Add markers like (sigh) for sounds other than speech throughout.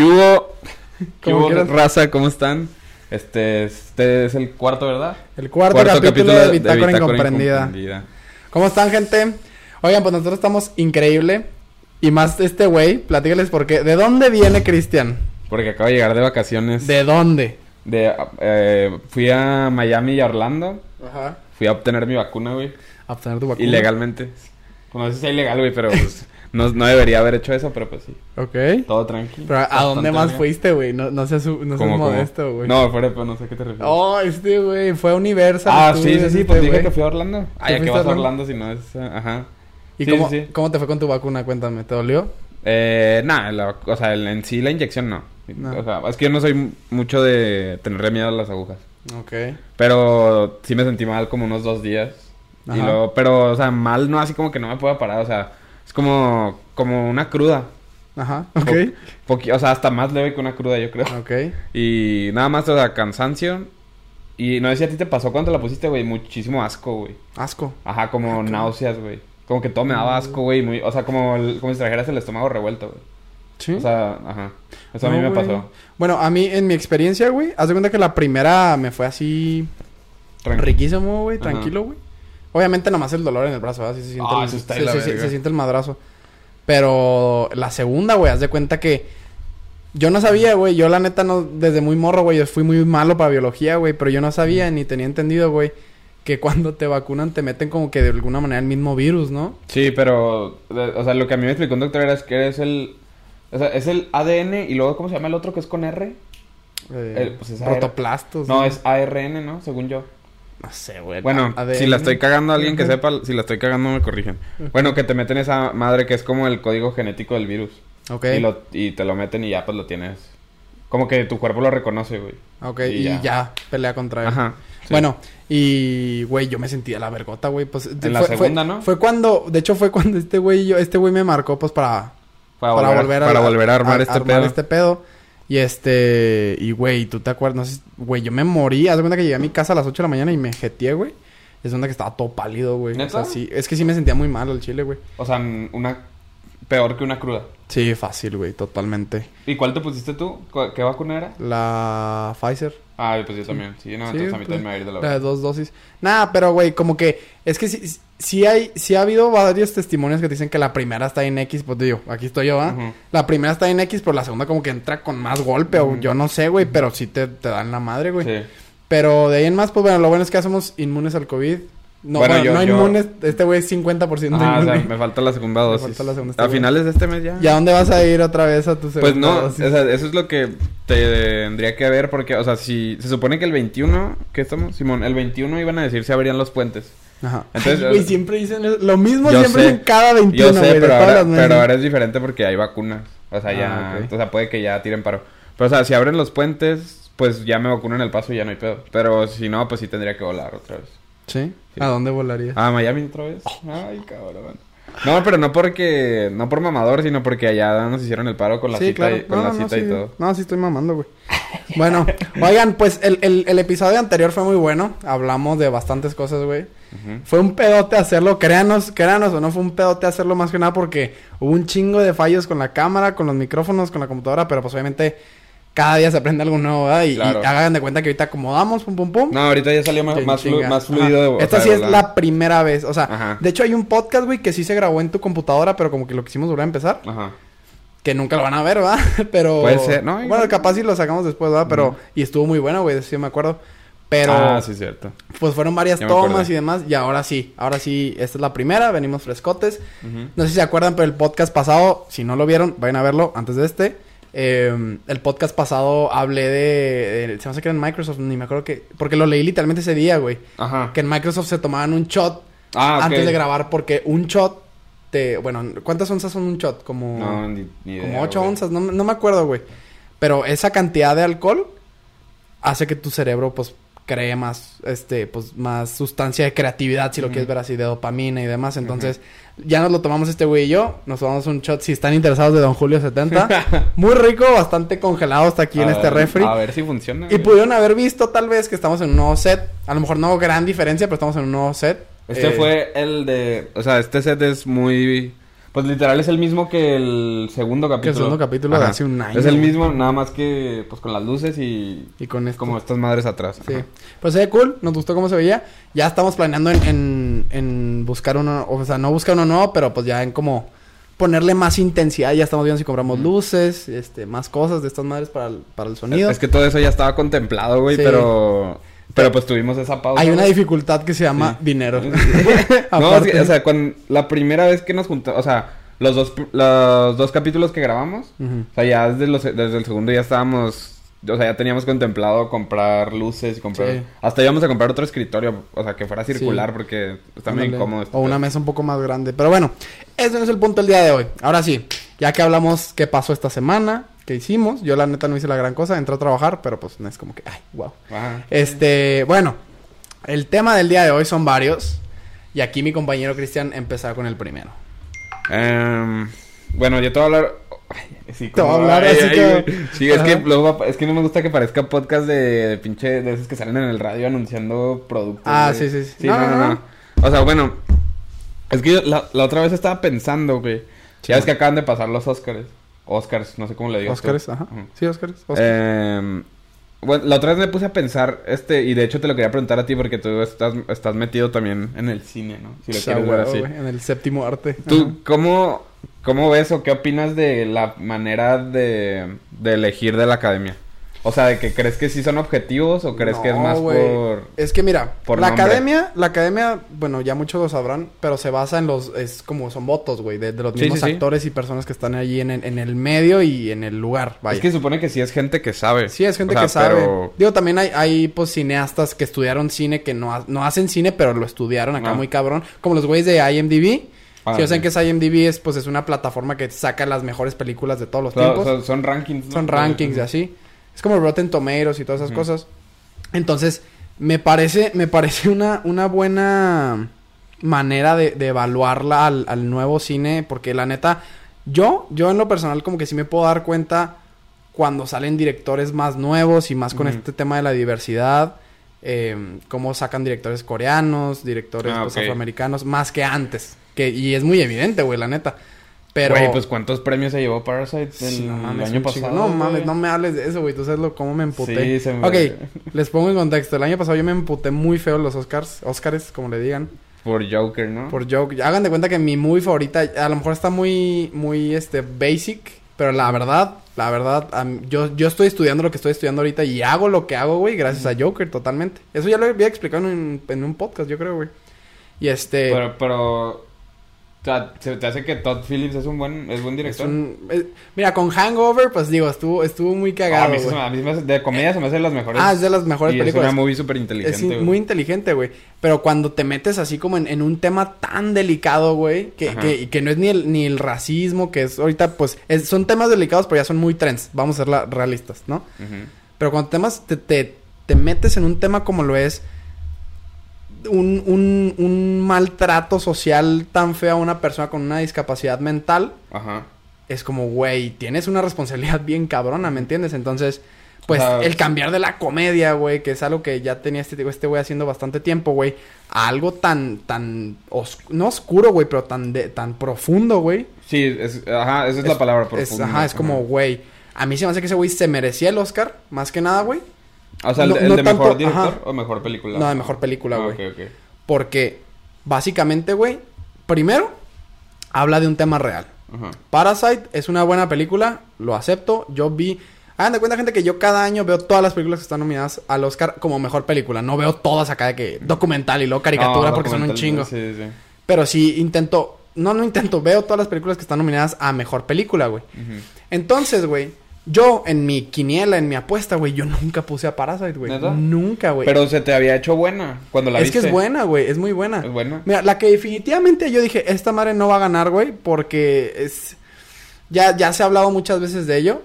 ¿Qué hubo? ¿Qué Como hubo, quieras. raza? ¿Cómo están? Este, este es el cuarto, ¿verdad? El cuarto, capítulo, de Bitácora Incomprendida. ¿Cómo están, gente? Oigan, pues nosotros estamos increíble. Y más este güey, platícales por qué. ¿De dónde viene Cristian? Porque acabo de llegar de vacaciones. ¿De dónde? De, eh, fui a Miami y a Orlando. Ajá. Fui a obtener mi vacuna, güey. A obtener tu vacuna. Ilegalmente. No sé si es ilegal, güey, pero pues, (laughs) no, no debería haber hecho eso, pero pues sí. Ok. Todo tranquilo. Pero ¿a dónde más bien. fuiste, güey? No, no seas, no seas modesto, güey. No, fuera, pero no sé a qué te refieres. Oh, este güey. Fue a Universal. ah, sí, sí, sí, este pues dije que fui a Orlando. Ay, ¿a qué vas a Orlando? Si no es... eh, Ajá. ¿Y Sí, cómo, sí, cómo te fue con tu vacuna? Cuéntame. ¿Te dolió? Eh, nada, o sea, en sí la inyección no. No. O sea, es que yo no soy mucho de tenerle miedo a las agujas. Ok. Pero sí me sentí mal como unos dos días. Y Ajá. luego, pero, o sea, mal no así como que no me puedo parar. O sea, es como, como una cruda. Ajá. Ok. O sea, hasta más leve que una cruda, yo creo. Ok. Y nada más, o sea, cansancio. Y no sé si a ti te pasó cuando te la pusiste, güey. Muchísimo asco, güey. Asco. Ajá, como náuseas, güey. Como que todo me daba asco, güey. Muy, o sea, como, el- como si trajeras el estómago revuelto, güey. Sí. O sea, ajá. Eso a mí me güey. pasó. Bueno, a mí, en mi experiencia, güey, haz de cuenta que la primera me fue así riquísimo, güey, Ajá. tranquilo, güey. Obviamente nomás el dolor en el brazo, ¿verdad? Sí se siente, Ah, el, está sí, sí, sí, se siente el madrazo. Pero la segunda, güey, haz de cuenta que yo no sabía, güey, yo la neta no, desde muy morro, güey, yo fui muy malo para biología, güey, pero yo no sabía ni tenía entendido, güey, que cuando te vacunan te meten como que de alguna manera el mismo virus, ¿no? Sí, pero, o sea, lo que a mí me explicó un doctor era es que es el, o sea, es el ADN y luego, ¿cómo se llama el otro que es con R? Eh, El- pues es protoplastos. No, es ARN, ¿no? Según yo. No sé, güey. Bueno, si la estoy cagando a alguien que sepa, si la estoy cagando me corrigen. Bueno, que te meten esa madre que es como el código genético del virus. Ok. Y, lo, y te lo meten y ya pues lo tienes. Como que tu cuerpo lo reconoce, güey. Ok, Y y, ya. ya. pelea contra él. Ajá. sí. Bueno, y güey, yo me sentía la vergota, güey. Pues, En la segunda, fue- ¿no? Fue cuando, de hecho, fue cuando este güey, yo, este güey me marcó, pues, para, para, para volver, volver a, para volver a armar este pedo. este pedo. Y este, y güey, tú te acuerdas, no sé, güey, yo me morí. Haz de cuenta que llegué a mi casa a las 8 de la mañana y me jeteé, güey. Es onda que estaba todo pálido, güey. O sea, sí, es que sí me sentía muy mal al chile, güey. O sea, una peor que una cruda. Sí, fácil, güey, totalmente. ¿Y cuál te pusiste tú? ¿Cu- ¿Qué vacuna era? La Pfizer. Ah, pues yo también. Sí, no, Sí, entonces a mí pues, también me va a ir de la La de verga. dos dosis. Nada, pero güey, como que es que sí, sí hay, sí ha habido varios testimonios que dicen que la primera está en X, pues digo, aquí estoy yo, ¿ah? La primera está en X, pero la segunda como que entra con más golpe, o yo no sé, güey, pero sí te, te dan la madre, güey. Sí. Pero de ahí en más, pues bueno, lo bueno es que somos inmunes al COVID. No, Bueno, bueno, yo- no yo- inmunes, este güey es 50% Ah, o sea, inmune. me falta la segunda (laughs) Me dosis. falta la segunda, A finales de este mes ya. ¿Y a dónde vas a ir otra vez a tu segunda Pues no, o sea, eso es lo que tendría que ver porque, o sea, si se supone que el 21, ¿qué estamos? Simón, el 21 iban a decir si abrían los puentes. Ajá. Entonces, Ay, güey, siempre dicen eso. lo mismo siempre sé. en cada 21, Yo sé, güey, pero ahora, pero es diferente porque hay vacunas. O sea, Ah, ya, o sea, puede que ya tiren paro. Pero, o sea, si abren los puentes, pues ya me vacunan el paso y ya no hay pedo. Pero si no, pues sí tendría que volar otra vez. ¿Sí? Sí. ¿A dónde volaría? Ah, Miami otra vez. Ay, cabrón. No, pero no porque, no por mamador, sino porque allá nos hicieron el paro con la cita, y, con No, la no, no, cita y sí. todo. No, sí estoy mamando, güey. Bueno, oigan, pues el, el, el episodio anterior fue muy bueno. Hablamos de bastantes cosas, güey. Fue un pedote hacerlo, créanos, créanos o no, fue un pedote hacerlo más que nada porque hubo un chingo de fallos con la cámara, con los micrófonos, con la computadora, pero pues obviamente cada día se aprende algo nuevo, ¿verdad? Y, y Claro. hagan de cuenta que ahorita acomodamos, pum, pum, pum. No, ahorita ya salió más, más, flu- fluido. de- o Esta sea, sí es la primera vez, o sea, Ajá. de hecho hay un podcast, güey, que sí se grabó en tu computadora, pero como que lo quisimos volver a empezar. Ajá. Que nunca lo van a ver, ¿verdad? (laughs) Pero... Puede ser, ¿no? Bueno, capaz sí lo sacamos después, ¿verdad? Pero... Y estuvo muy bueno, güey, sí me acuerdo. Pero... Ah, sí, cierto. Pues fueron varias tomas y demás. Y ahora sí, ahora sí, esta es la primera. Venimos frescotes. No sé si se acuerdan, pero el podcast pasado, si no lo vieron, vayan a verlo antes de este. Eh, el podcast pasado hablé de, de- Se me hace que era en Microsoft, ni me acuerdo que... Porque lo leí literalmente ese día, güey. Ajá. Que en Microsoft se tomaban un shot Ah, antes de grabar porque un shot te... Bueno, ¿cuántas onzas son un shot? Como... No, ni, ni idea, Como 8 güey. onzas, no, no me acuerdo, güey. Pero esa cantidad de alcohol hace que tu cerebro, pues, cree más, este, pues, más sustancia de creatividad, si lo quieres ver así, de dopamina y demás. Entonces, ya nos lo tomamos este güey y yo. Nos tomamos un shot, si están interesados, de Don Julio 70. (laughs) Muy rico, bastante congelado hasta aquí en este refri. A ver si funciona. Y güey. pudieron haber visto, tal vez, que estamos en un nuevo set. A lo mejor no gran diferencia, pero estamos en un nuevo set. Este Eh, fue el de... O sea, este set es muy... Pues literal es el mismo que el segundo capítulo. Que el segundo capítulo de hace un año, Es el mismo, nada más que pues con las luces y, Y con esto. como estas madres atrás. Sí. Ajá. Pues se ve cool, nos gustó cómo se veía. Ya estamos planeando en, en, en buscar uno, o sea, no buscar uno nuevo, pero pues ya en como ponerle más intensidad. Ya estamos viendo si compramos luces, este, más cosas de estas madres para el, para el sonido. Es que todo eso ya estaba contemplado, güey, Sí. pero pero pues tuvimos esa pausa. Hay una dificultad que se llama Sí. dinero. (laughs) no, es que, o sea, con la primera vez que nos juntamos, o sea, los dos, los dos capítulos que grabamos, o sea, ya desde, los, desde el segundo ya estábamos, o sea, ya teníamos contemplado comprar luces y comprar, Sí. hasta íbamos a comprar otro escritorio, o sea, que fuera circular Sí. porque está muy incómodo. este O una mesa un poco más grande. Pero bueno, ese no es el punto del día de hoy. Ahora sí, ya que hablamos qué pasó esta semana, qué hicimos. Yo la neta no hice la gran cosa, entré a trabajar, pero pues no es como que, ay, wow. Ajá. Este, bueno, el tema del día de hoy son varios. Y aquí mi compañero Cristian empezará con el primero. Em, bueno, yo te voy a hablar. Ay, sí, Te voy a hablar ay, así ay, güey. Sí, es que, luego es que no me gusta que parezca podcast de, de pinche. De esos que salen en el radio anunciando productos. Ah, sí, sí, sí. Sí, No, no, no. O sea, bueno. Es que yo la, la otra vez estaba pensando, güey. Sí. Ya ves que acaban de pasar los Oscars. Oscars, no sé cómo le digo. Óscares, ajá. Sí. Óscares. Eh, bueno, la otra vez me puse a pensar, este, y de hecho te lo quería preguntar a ti porque tú estás, estás metido también en el cine, ¿no? Si lo quieres ver huevo, así. güey, en el séptimo arte. Ajá. ¿Tú cómo, cómo ves o qué opinas de la manera de, de elegir de la academia? O sea, ¿de que crees que sí son objetivos o crees que es más por... Es que mira, por la nombre? academia, la academia, bueno, ya muchos lo sabrán, pero se basa en los, es como son votos, güey, de, de los Sí, mismos sí, sí. actores y personas que están allí en, el- en el medio y en el lugar, vaya. Es que supone que sí es gente que sabe. Sí, es gente O sea, que sabe. pero- Digo, también hay, hay pues cineastas que estudiaron cine que no, ha- no hacen cine, pero lo estudiaron acá Ah. muy cabrón. Como los güeyes de IMDb. Ah, si saben sí. que es IMDb, es pues es una plataforma que saca las mejores películas de todos los tiempos. son rankings, ¿no? Son rankings y así. Es como Rotten Tomatoes y todas esas cosas. Entonces, me parece, me parece una, una buena manera de, de evaluarla al, al nuevo cine. Porque la neta, yo, yo en lo personal como que sí me puedo dar cuenta cuando salen directores más nuevos y más con este tema de la diversidad. eh, cómo sacan directores coreanos, directores Ah, pues, afroamericanos, más que antes. Que, y es muy evidente, güey, la neta. Pero... Güey, pues ¿cuántos premios se llevó Parasite el, Sí, no mames, el año pasado? No mames, no me hables de eso, güey. Tú sabes lo, cómo me emputé. Sí, se me- Ok, les pongo en contexto. El año pasado yo me emputé muy feo en los Oscars. Oscars, como le digan. Por Joker, ¿no? Por joke. Hagan de cuenta que mi movie favorita, a lo mejor está muy, muy, este, basic. Pero la verdad, la verdad, yo, yo estoy estudiando lo que estoy estudiando ahorita y hago lo que hago, güey, gracias a Joker, totalmente. Eso ya lo había explicado en, en un podcast, yo creo, güey. Y este... Pero, pero... O sea, ¿se te hace que Todd Phillips es un buen, es buen es director? un- es- mira, con Hangover, pues digo, estuvo, estuvo muy Ah, a, cagado, mí se a mí se me hace- de comedia se me hace de las mejores. Ah, es de las mejores y películas. Es una movie súper Es inteligente, in- güey. muy inteligente, güey. Pero cuando te metes así como en, en un tema tan delicado, güey, que, que, que no es ni el, ni el racismo, que es ahorita, pues, es- son temas delicados, pero ya son muy trends. Vamos a ser la- realistas, ¿no? Pero cuando temas, te, te, te metes en un tema como lo es un, un, un maltrato social tan feo a una persona con una discapacidad mental, Ajá. es como, güey, tienes una responsabilidad bien cabrona, ¿me entiendes? Entonces, pues, el cambiar de la comedia, güey, que es algo que ya tenía este este güey haciendo bastante tiempo, güey, a algo tan, tan, os- no oscuro, güey, pero tan, de, tan profundo, güey. Sí, es, ajá, esa es, la palabra Es, profunda. ajá, es como, güey, a mí se me hace que ese güey se merecía el Oscar, más que nada, güey. O sea, el, no- el no de tanto- mejor director ajá. o mejor película. No, de mejor película, Ah, güey. Porque, básicamente, güey, primero, habla de un tema real. Ajá. Parasite es una buena película, lo acepto. Yo vi. Hagan de cuenta, gente, que yo cada año veo todas las películas que están nominadas al Oscar como mejor película. No veo todas acá de que documental y luego caricatura No, porque son un chingo. Sí, sí. Pero sí intento. No, no intento. Veo todas las películas que están nominadas a mejor película, güey. Entonces, güey, yo en mi quiniela, en mi apuesta, güey, yo nunca puse a Parasite, güey. Nunca, güey. Pero se te había hecho buena cuando la es viste. que es buena, güey. Es muy buena. Es buena. Mira, la que definitivamente yo dije, esta madre no va a ganar, güey, porque es... Ya, ya se ha hablado muchas veces de ello.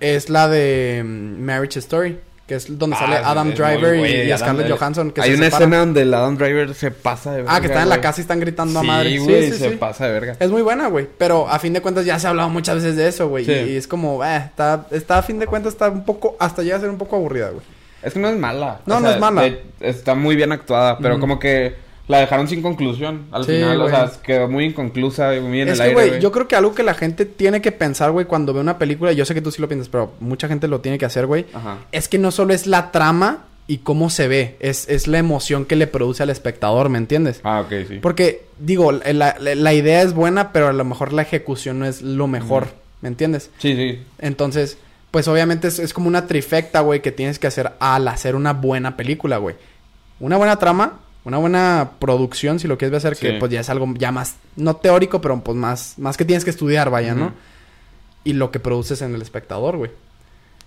Es la de mm, Marriage Story, que es donde sale Ah, Adam es muy Driver y- Adam Scarlett Driver. Johansson. Que Hay se una separan. escena donde el Adam Driver se pasa de verga. Ah, que están en la casa y están gritando a madre. güey, sí, sí, se sí. pasa de verga. Es muy buena, güey. Pero a fin de cuentas ya se ha hablado muchas veces de eso, güey. Sí. Y, y es como, eh, está, está a fin de cuentas está un poco, hasta llega a ser un poco aburrida, güey. Es que no es mala. No, no es mala. de- está muy bien actuada, pero como que la dejaron sin conclusión. Al Sí, final, o sea, quedó muy inconclusa y muy en es el que, aire, güey, güey. yo creo que algo que la gente tiene que pensar, güey, cuando ve una película, yo sé que tú sí lo piensas, pero mucha gente lo tiene que hacer, güey, es que no solo es la trama y cómo se ve, es, es la emoción que le produce al espectador, ¿me entiendes? Ah, ok, sí. Porque, digo, la, la- la idea es buena, pero a lo mejor la ejecución no es lo mejor. ¿me entiendes? Sí, sí. Entonces, pues obviamente es, es como una trifecta, güey, que tienes que hacer al hacer una buena película, güey. Una buena trama, una buena producción, si lo quieres hacer, que Sí. pues ya es algo ya más, no teórico, pero pues más, más que tienes que estudiar, vaya, ¿no? Y lo que produces en el espectador, güey.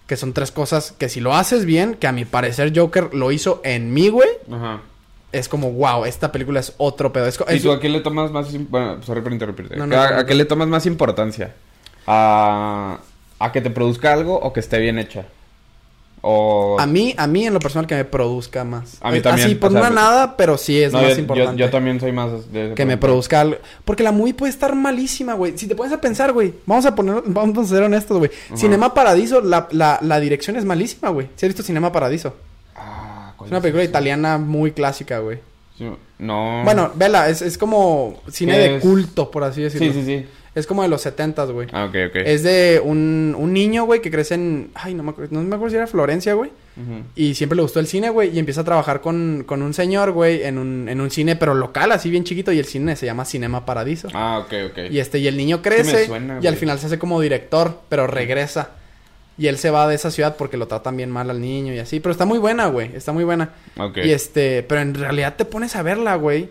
Que son tres cosas que si lo haces bien, que a mi parecer Joker lo hizo en mí, güey, Ajá. es como, wow, esta película es otro pedo. Es, ¿Y tú a qué le tomas más... Bueno, sorry por interrumpirte. No, no, ¿A, no, a qué le tomas más importancia? ¿A, a que te produzca algo o que esté bien hecha? O... A mí, a mí en lo personal que me produzca más. A mí también, Así, por sea, una nada, pero sí es No, más yo, importante. yo también soy más de... ese que me produzca algo. Porque la movie puede estar malísima, güey. Si te pones a pensar, güey. Vamos a poner, vamos a ser honestos, güey. Ajá. Cinema Paradiso, la, la, la dirección es malísima, güey. ¿Sí has visto Cinema Paradiso? Ah, ¿cuál Es una película italiana muy clásica, güey. No. Bueno, vela, es, es como cine ¿Qué de es? culto, por así decirlo. Sí, sí, sí. Es como de los setentas, güey. Ah, ok, ok. Es de un, un niño, güey, que crece en... Ay, no me acuerdo, no me acuerdo si era Florencia, güey. Ujú. Y siempre le gustó el cine, güey. Y empieza a trabajar con, con un señor, güey, en un, en un cine, pero local, así bien chiquito. Y el cine se llama Cinema Paradiso. Ah, ok, ok. Y este, y el niño me crece. suena, y al final se hace como director, pero regresa. Y él se va de esa ciudad porque lo tratan bien mal al niño y así. Pero está muy buena, güey. Está muy buena. Ok. Y este, pero en realidad te pones a verla, güey.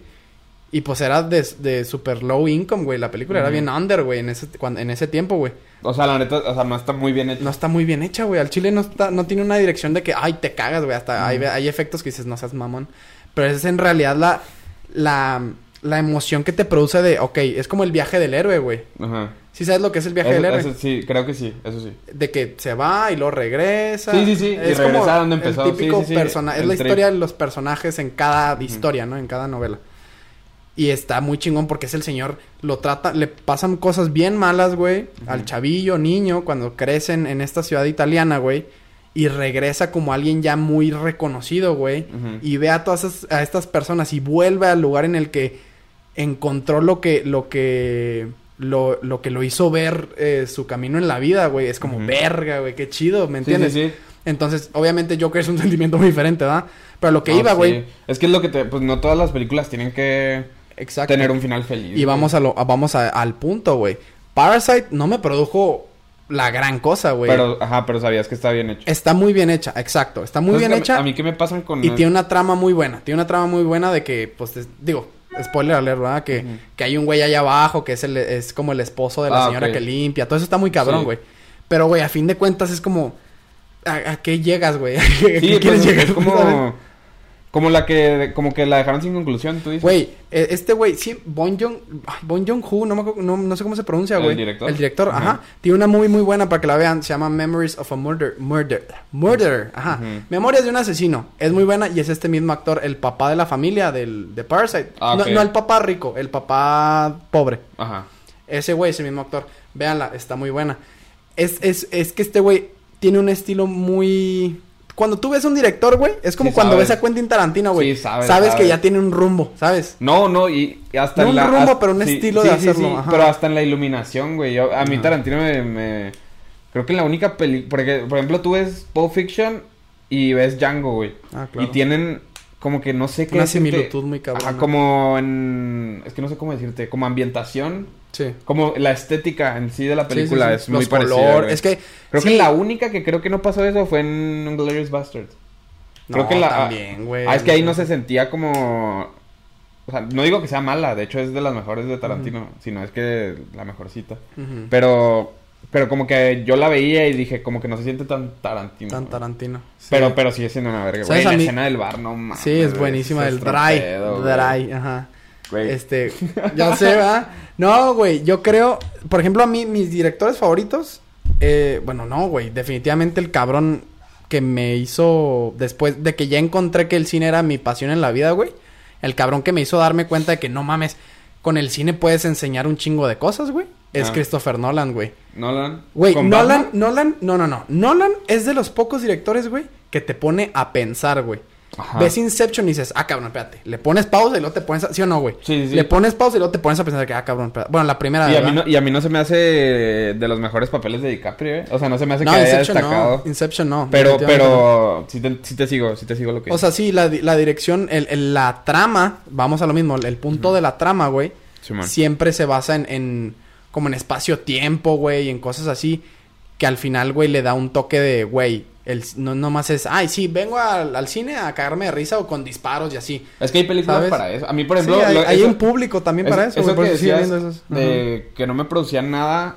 Y pues era de, de super low income, güey. La película era bien under, güey, en ese, cuando, en ese tiempo, güey. O sea, la neta, o sea, no está muy bien hecho. No está muy bien hecha, güey. Al chile no está, no tiene una dirección de que, ay, te cagas, güey. Hasta hay, hay efectos que dices, no seas mamón. Pero es en realidad la, la, la emoción que te produce de, ok, es como el viaje del héroe, güey. Ajá. ¿Sí sabes lo que es el viaje Eso- del héroe? eso sí, creo que sí, eso sí. De que se va y luego regresa. Sí, sí, sí, y Es regresa como donde empezó. El típico Sí, sí, sí, persona- Es la historia de los personajes en cada historia, ¿no? En cada novela. Y está muy chingón porque es el señor, lo trata, le pasan cosas bien malas, güey, al chavillo, niño, cuando crecen en esta ciudad italiana, güey. Y regresa como alguien ya muy reconocido, güey. Y ve a todas esas- a estas personas y vuelve al lugar en el que encontró lo que, lo que, lo, lo que lo hizo ver eh, su camino en la vida, güey. Es como, verga, güey, qué chido, ¿me Sí, entiendes? sí, sí. Entonces, obviamente, Joker es un (laughs) sentimiento muy diferente, ¿verdad? Pero lo que iba, sí. güey. Es que es lo que te... Pues no todas las películas tienen que Exacto. tener un final feliz. Y güey. vamos a lo, a- vamos a- al punto, güey. Parasite no me produjo la gran cosa, güey. Pero, ajá, pero sabías que está bien hecho. Está muy bien hecha, exacto. Está muy ¿Sabes bien que a mí- hecha A mí qué me pasan con... y tiene una trama muy buena. Tiene una trama muy buena de que, pues, es- digo, spoiler alert, ¿verdad? Que, que hay un güey allá abajo que es, el, es como el esposo de la Ah, señora que limpia. Todo eso está muy cabrón, Sí. güey. Pero, güey, a fin de cuentas es como... ¿A, a qué llegas, güey? (laughs) ¿A qué Sí, quieres pues, llegar? como... Como la que... Como que la dejaron sin conclusión, tú dices. Güey, eh, este güey, sí, Bon Jong... Bon Jong-ho, no, me acuerdo- no, no sé cómo se pronuncia, ¿El güey. director? El director, Ajá. ajá. Tiene una muy, muy buena para que la vean. Se llama Memories of a Murder... Murder... Murder, ajá. Memorias de un asesino. Es muy buena y es este mismo actor, el papá de la familia del, de Parasite. Ah, no, ok. no el papá rico, el papá pobre. Ajá. Ese güey es el mismo actor. Véanla, está muy buena. Es, es, es que este güey tiene un estilo muy... Cuando tú ves un director, güey, es como Sí, cuando sabes. ves a Quentin Tarantino, güey. Sí, sabes, sabes que ya tiene un rumbo, ¿sabes? No, no, y y hasta No en un la... rumbo, hasta- pero un estilo de hacerlo, ajá. Pero hasta en la iluminación, güey. Yo- a mí Ajá. Tarantino me, me- Creo que en la única película... Porque, por ejemplo, tú ves Pulp Fiction y ves Django, güey. Ah, claro. Y tienen como que no sé qué Una similitud muy cabrona. Ajá, como en... Es que no sé cómo decirte. Como ambientación. Sí. Como la estética en sí de la película Sí, sí, es muy Los parecida, color- güey. Es que... Creo que la única que creo que no pasó eso fue en Glorious Bastards. Creo No, que la... también, güey. Ah, es que ahí no se sentía como... O sea, no digo que sea mala, de hecho es de las mejores de Tarantino, sino es que la mejorcita. Pero, pero como que yo la veía y dije, como que no se siente tan Tarantino. Tan. Tarantino. Sí. Pero, pero sigue siendo una verga, güey. ¿Sabes La mí? escena del bar, no mames. Sí, es buenísima. El dry. pedo, dry, ajá. Güey. Este, (laughs) ya sé, ¿verdad? No, güey, yo creo, por ejemplo, a mí, mis directores favoritos, eh, bueno, no, güey, definitivamente el cabrón que me hizo, después de que ya encontré que el cine era mi pasión en la vida, güey, el cabrón que me hizo darme cuenta de que no mames, con el cine puedes enseñar un chingo de cosas, güey, es Ah. Christopher Nolan, güey. Nolan. Güey, ¿Con Nolan, Batman? Nolan, no, no, no, Nolan es de los pocos directores, güey, que te pone a pensar, güey. Ajá. ves Inception y dices, ah, cabrón, espérate. Le pones pausa y luego te pones a... ¿Sí o no, güey? Sí, sí, sí. Le pones pausa y luego te pones a pensar que, ah, cabrón, espérate. Bueno, la primera, Y a, mí no, y a mí no se me hace de los mejores papeles de DiCaprio, ¿eh? O sea, no se me hace No, que haya Inception destacado. no. Inception no. Pero, pero, sí te, sí te sigo, sí te sigo lo que O sea, sí, la, la dirección, el, el- la trama, vamos a lo mismo, el punto de la trama, güey, Simón. siempre se basa en, en como en espacio-tiempo, güey, en cosas así, que al final, güey, le da un toque de, güey, el, no nomás es, ay, sí, vengo al, al cine a cagarme de risa o con disparos y así. Es que hay películas ¿Sabes? para eso. A mí, por Sí, ejemplo... hay, lo- hay eso- un público también para eso, que decías de no me producían nada,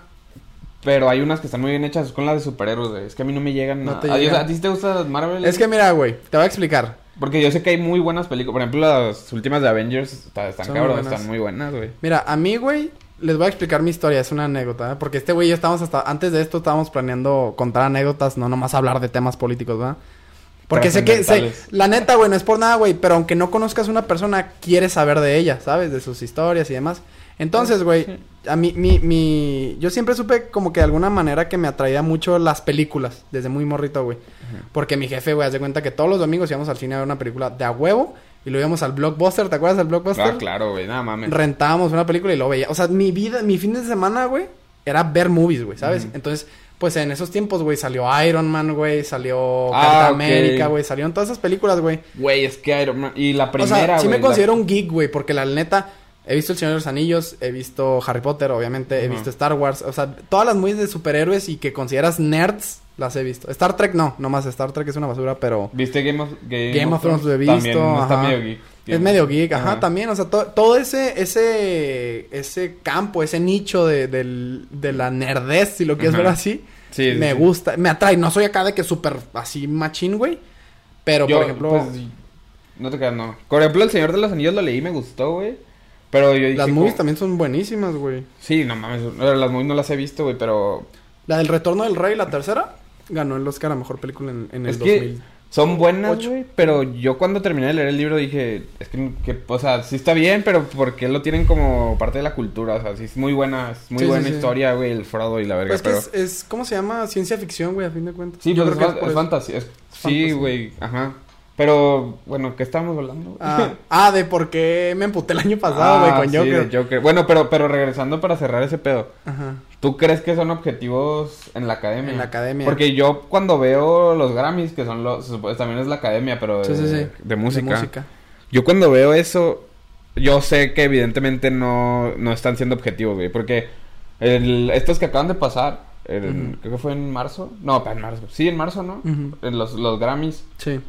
pero hay unas que están muy bien hechas con las de superhéroes, güey. Es que a mí no me llegan No nada. te ¿A, ti- llegan. ¿A ti sí te gusta Marvel? Es que mira, güey, te voy a explicar. Porque yo sé que hay muy buenas películas. Por ejemplo, las últimas de Avengers está- están buenas. están muy buenas, güey. Mira, a mí, güey, les voy a explicar mi historia, es una anécdota, ¿eh? Porque este güey y yo estábamos hasta... Antes de esto estábamos planeando contar anécdotas, no nomás hablar de temas políticos, ¿verdad? Porque sé que... Sé, la neta, güey, no es por nada, güey, pero aunque no conozcas una persona, quieres saber de ella, ¿sabes? De sus historias y demás. Entonces, güey, a mí, mi, mi... Yo siempre supe como que de alguna manera que me atraía mucho las películas, desde muy morrito, güey. Porque mi jefe, güey, haz de cuenta que todos los domingos íbamos al cine a ver una película de a huevo y lo íbamos al Blockbuster, ¿te acuerdas del Blockbuster? Ah, claro, güey. Nada mames. rentábamos una película y lo veía. O sea, mi vida, mi fin de semana, güey, era ver movies, güey, ¿sabes? Entonces, pues en esos tiempos, güey, salió Iron Man, güey, salió Ah, Capitán ok. América, güey, salieron todas esas películas, güey. Güey, es que Iron Man... Y la O primera, sea, sí güey, me la- considero un geek, güey, porque la neta, he visto El Señor de los Anillos, he visto Harry Potter, obviamente, he visto Star Wars, o sea, todas las movies de superhéroes y que consideras nerds, las he visto. Star Trek no, nomás Star Trek es una basura, pero... ¿Viste Game of, Game Game of Thrones lo he visto, También está medio geek. Es medio geek, ajá, también, o sea, to- todo ese, ese, ese campo, ese nicho de, del- de la nerdez, si lo quieres Ajá. ver así, Sí, me sí. gusta, me atrae, no soy acá de que súper así machín, güey, pero Yo, por ejemplo, pues, no te creas, no. Por ejemplo, El Señor de los Anillos lo leí me gustó, güey. Pero yo dije... las movies como- también son buenísimas, güey. Sí, no mames. Las movies no las he visto, güey, pero... La del Retorno del Rey, la tercera, ganó el Oscar a Mejor Película en, en el Es que 2000. son buenas, güey. Pero yo cuando terminé de leer el libro dije... Es que, que, o sea, sí está bien, pero ¿por qué lo tienen como parte de la cultura? O sea, sí es muy buena, es muy Sí, buena sí. historia, güey, el Frodo y la verga, Pues que pero... es, es, ¿cómo se llama? Ciencia ficción, güey, a fin de cuentas. Sí, Yo pues es, creo que es es- fantasía. Sí, güey, ajá. Pero, bueno, ¿qué estamos hablando? Ah, ah, de por qué me emputé el año pasado, güey, Ah, con sí, Joker. de Joker. Bueno, pero, pero regresando para cerrar ese pedo. Ajá. ¿Tú crees que son objetivos en la academia? En la academia. Porque yo cuando veo los Grammys, que son los... También es la academia, pero de, Sí, sí, sí. de música. De música. Yo cuando veo eso, yo sé que evidentemente no, no están siendo objetivos, güey. Porque el- estos que acaban de pasar, el- creo que fue en marzo. No, en marzo. Sí, en marzo, ¿no? En los, los Grammys. Sí.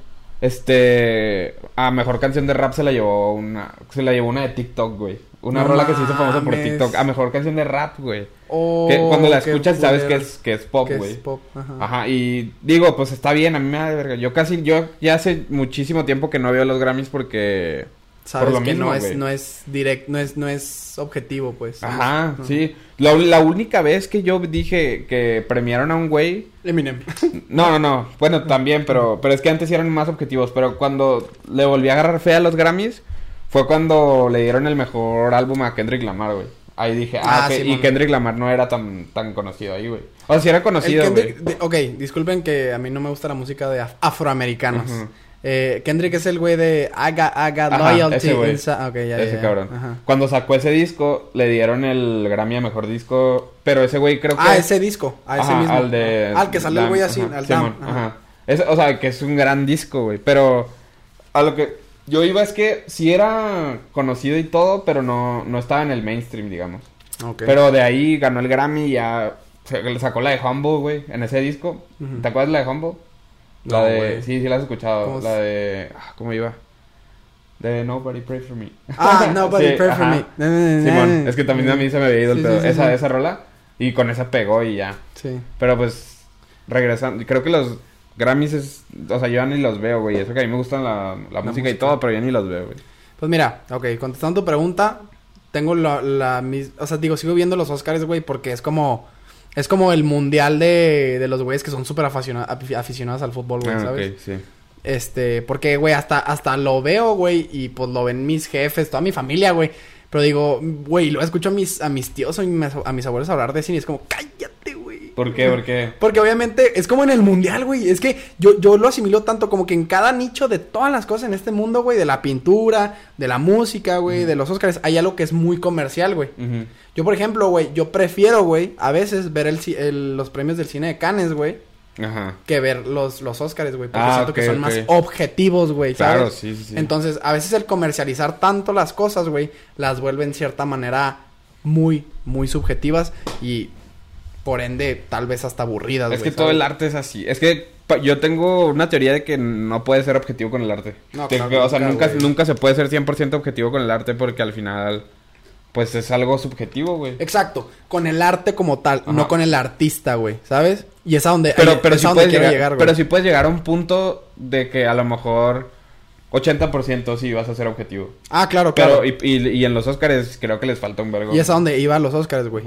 Este, a mejor canción de rap se la llevó una, se la llevó una de TikTok, güey. Una No rola que se hizo famosa por. TikTok. A mejor canción de rap, güey. Oh, que cuando la escuchas sabes que es, que es pop, Que es güey. pop, ajá. Ajá, y digo, pues está bien, a mí me da de verga. Yo casi, yo ya hace muchísimo tiempo que no veo los Grammys porque... Sabes lo que mismo, no es, güey. no es direct, no es, no es objetivo, pues. Ajá, Ajá. sí. La, la única vez que yo dije que premiaron a un güey... Eminem. No, no, no. Bueno, también, pero, pero es que antes eran más objetivos. Pero cuando le volví a agarrar fe a los Grammys, fue cuando le dieron el mejor álbum a Kendrick Lamar, güey. Ahí dije, ah, Ah, sí, y. Kendrick Lamar no era tan, tan conocido ahí, güey. O sea, sí era conocido, güey. De- ok, disculpen que a mí no me gusta la música de af- afroamericanos. Eh, Kendrick es el güey de got Ajá, loyalty. ese güey. ya, ese ya. cabrón. Ajá. Cuando sacó ese disco, le dieron el Grammy a mejor disco. Pero ese güey creo que. Ah, ese disco. A ese Ajá, mismo. Al de. Al que salió el güey así. ajá, al. Es- o sea, que es un gran disco, güey. Pero. A lo que. Yo iba es que sí era conocido y todo, pero no, no estaba en el mainstream, digamos. Pero de ahí ganó el Grammy y ya le sacó la de Humble, güey, en ese disco. ¿Te acuerdas de la de Humble? La No, de... Sí, sí la has escuchado. ¿Cómo La de... ah, ¿Cómo iba? De Nobody Pray For Me. Ah, (laughs) Nobody Sí, Pray For. Me. Simón, es que también a mí se me había ido el pedo. esa, esa rola. Y con esa pegó y ya. Sí. Pero pues, regresando. Creo que los Grammys es... O sea, yo ya ni los veo, güey. Eso que a mí me gustan la, la, música, y todo, pero yo ni los veo, güey. Pues mira, ok, contestando tu pregunta, tengo la, la mis- o sea, digo, sigo viendo los Oscars, güey, porque es como, es como el mundial de, de los güeyes que son súper aficiona- afi- aficionados al fútbol, güey, Ah, ¿sabes? sí. Este, porque, güey, hasta, hasta lo veo, güey, y pues lo ven mis jefes, toda mi familia, güey. Pero digo, güey, lo escucho a mis, a mis tíos o a mis, abuelos hablar de cine y es como, cállate, güey. ¿Por qué? ¿Por qué? (laughs) Porque obviamente es como en el mundial, güey. Es que yo, yo lo asimilo tanto como que en cada nicho de todas las cosas en este mundo, güey, de la pintura, de la música, güey, de los Oscars, hay algo que es muy comercial, güey. Yo, por ejemplo, güey, yo prefiero, güey, a veces ver el, los premios del cine de Cannes, güey, Ajá. que ver los, los Oscars, güey. Porque Ah, siento que son más objetivos, güey. Claro, sí, sí, sí. Entonces, a veces el comercializar tanto las cosas, güey, las vuelve en cierta manera muy, muy subjetivas y por ende tal vez hasta aburridas, Es güey, que todo el arte es así. Es que yo tengo una teoría de que no puede ser objetivo con el arte. No, claro, que, o sea, nunca, nunca se puede ser 100% objetivo con el arte porque al final, pues es algo subjetivo, güey. Exacto, con el arte como tal, Ajá. no con el artista, güey, ¿sabes? Y es a donde, Pero, pero, es sí a donde puedes quiero llegar, llegar, güey. pero sí puedes llegar a un punto de que a lo mejor 80% sí vas a ser objetivo. Ah, claro, claro. Pero, y, y, y en los Oscars creo que les falta un vergo. Y es a donde iba los Oscars, güey.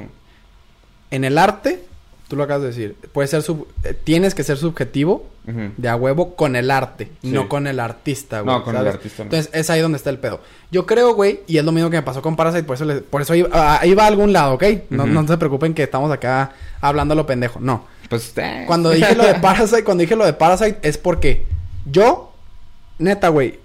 En el arte, tú lo acabas de decir, puede ser sub- eh, tienes que ser subjetivo de a huevo con el arte, Sí. no con el artista, güey. No, con el artista no. Entonces, es ahí donde está el pedo. Yo creo, güey, y es lo mismo que me pasó con Parasite, por eso, le- por eso iba, ah, iba a algún lado, ¿ok? No, no se preocupen que estamos acá hablando a lo pendejo, no. Pues, eh. Cuando dije lo de Parasite, cuando dije lo de Parasite es porque yo, neta, güey,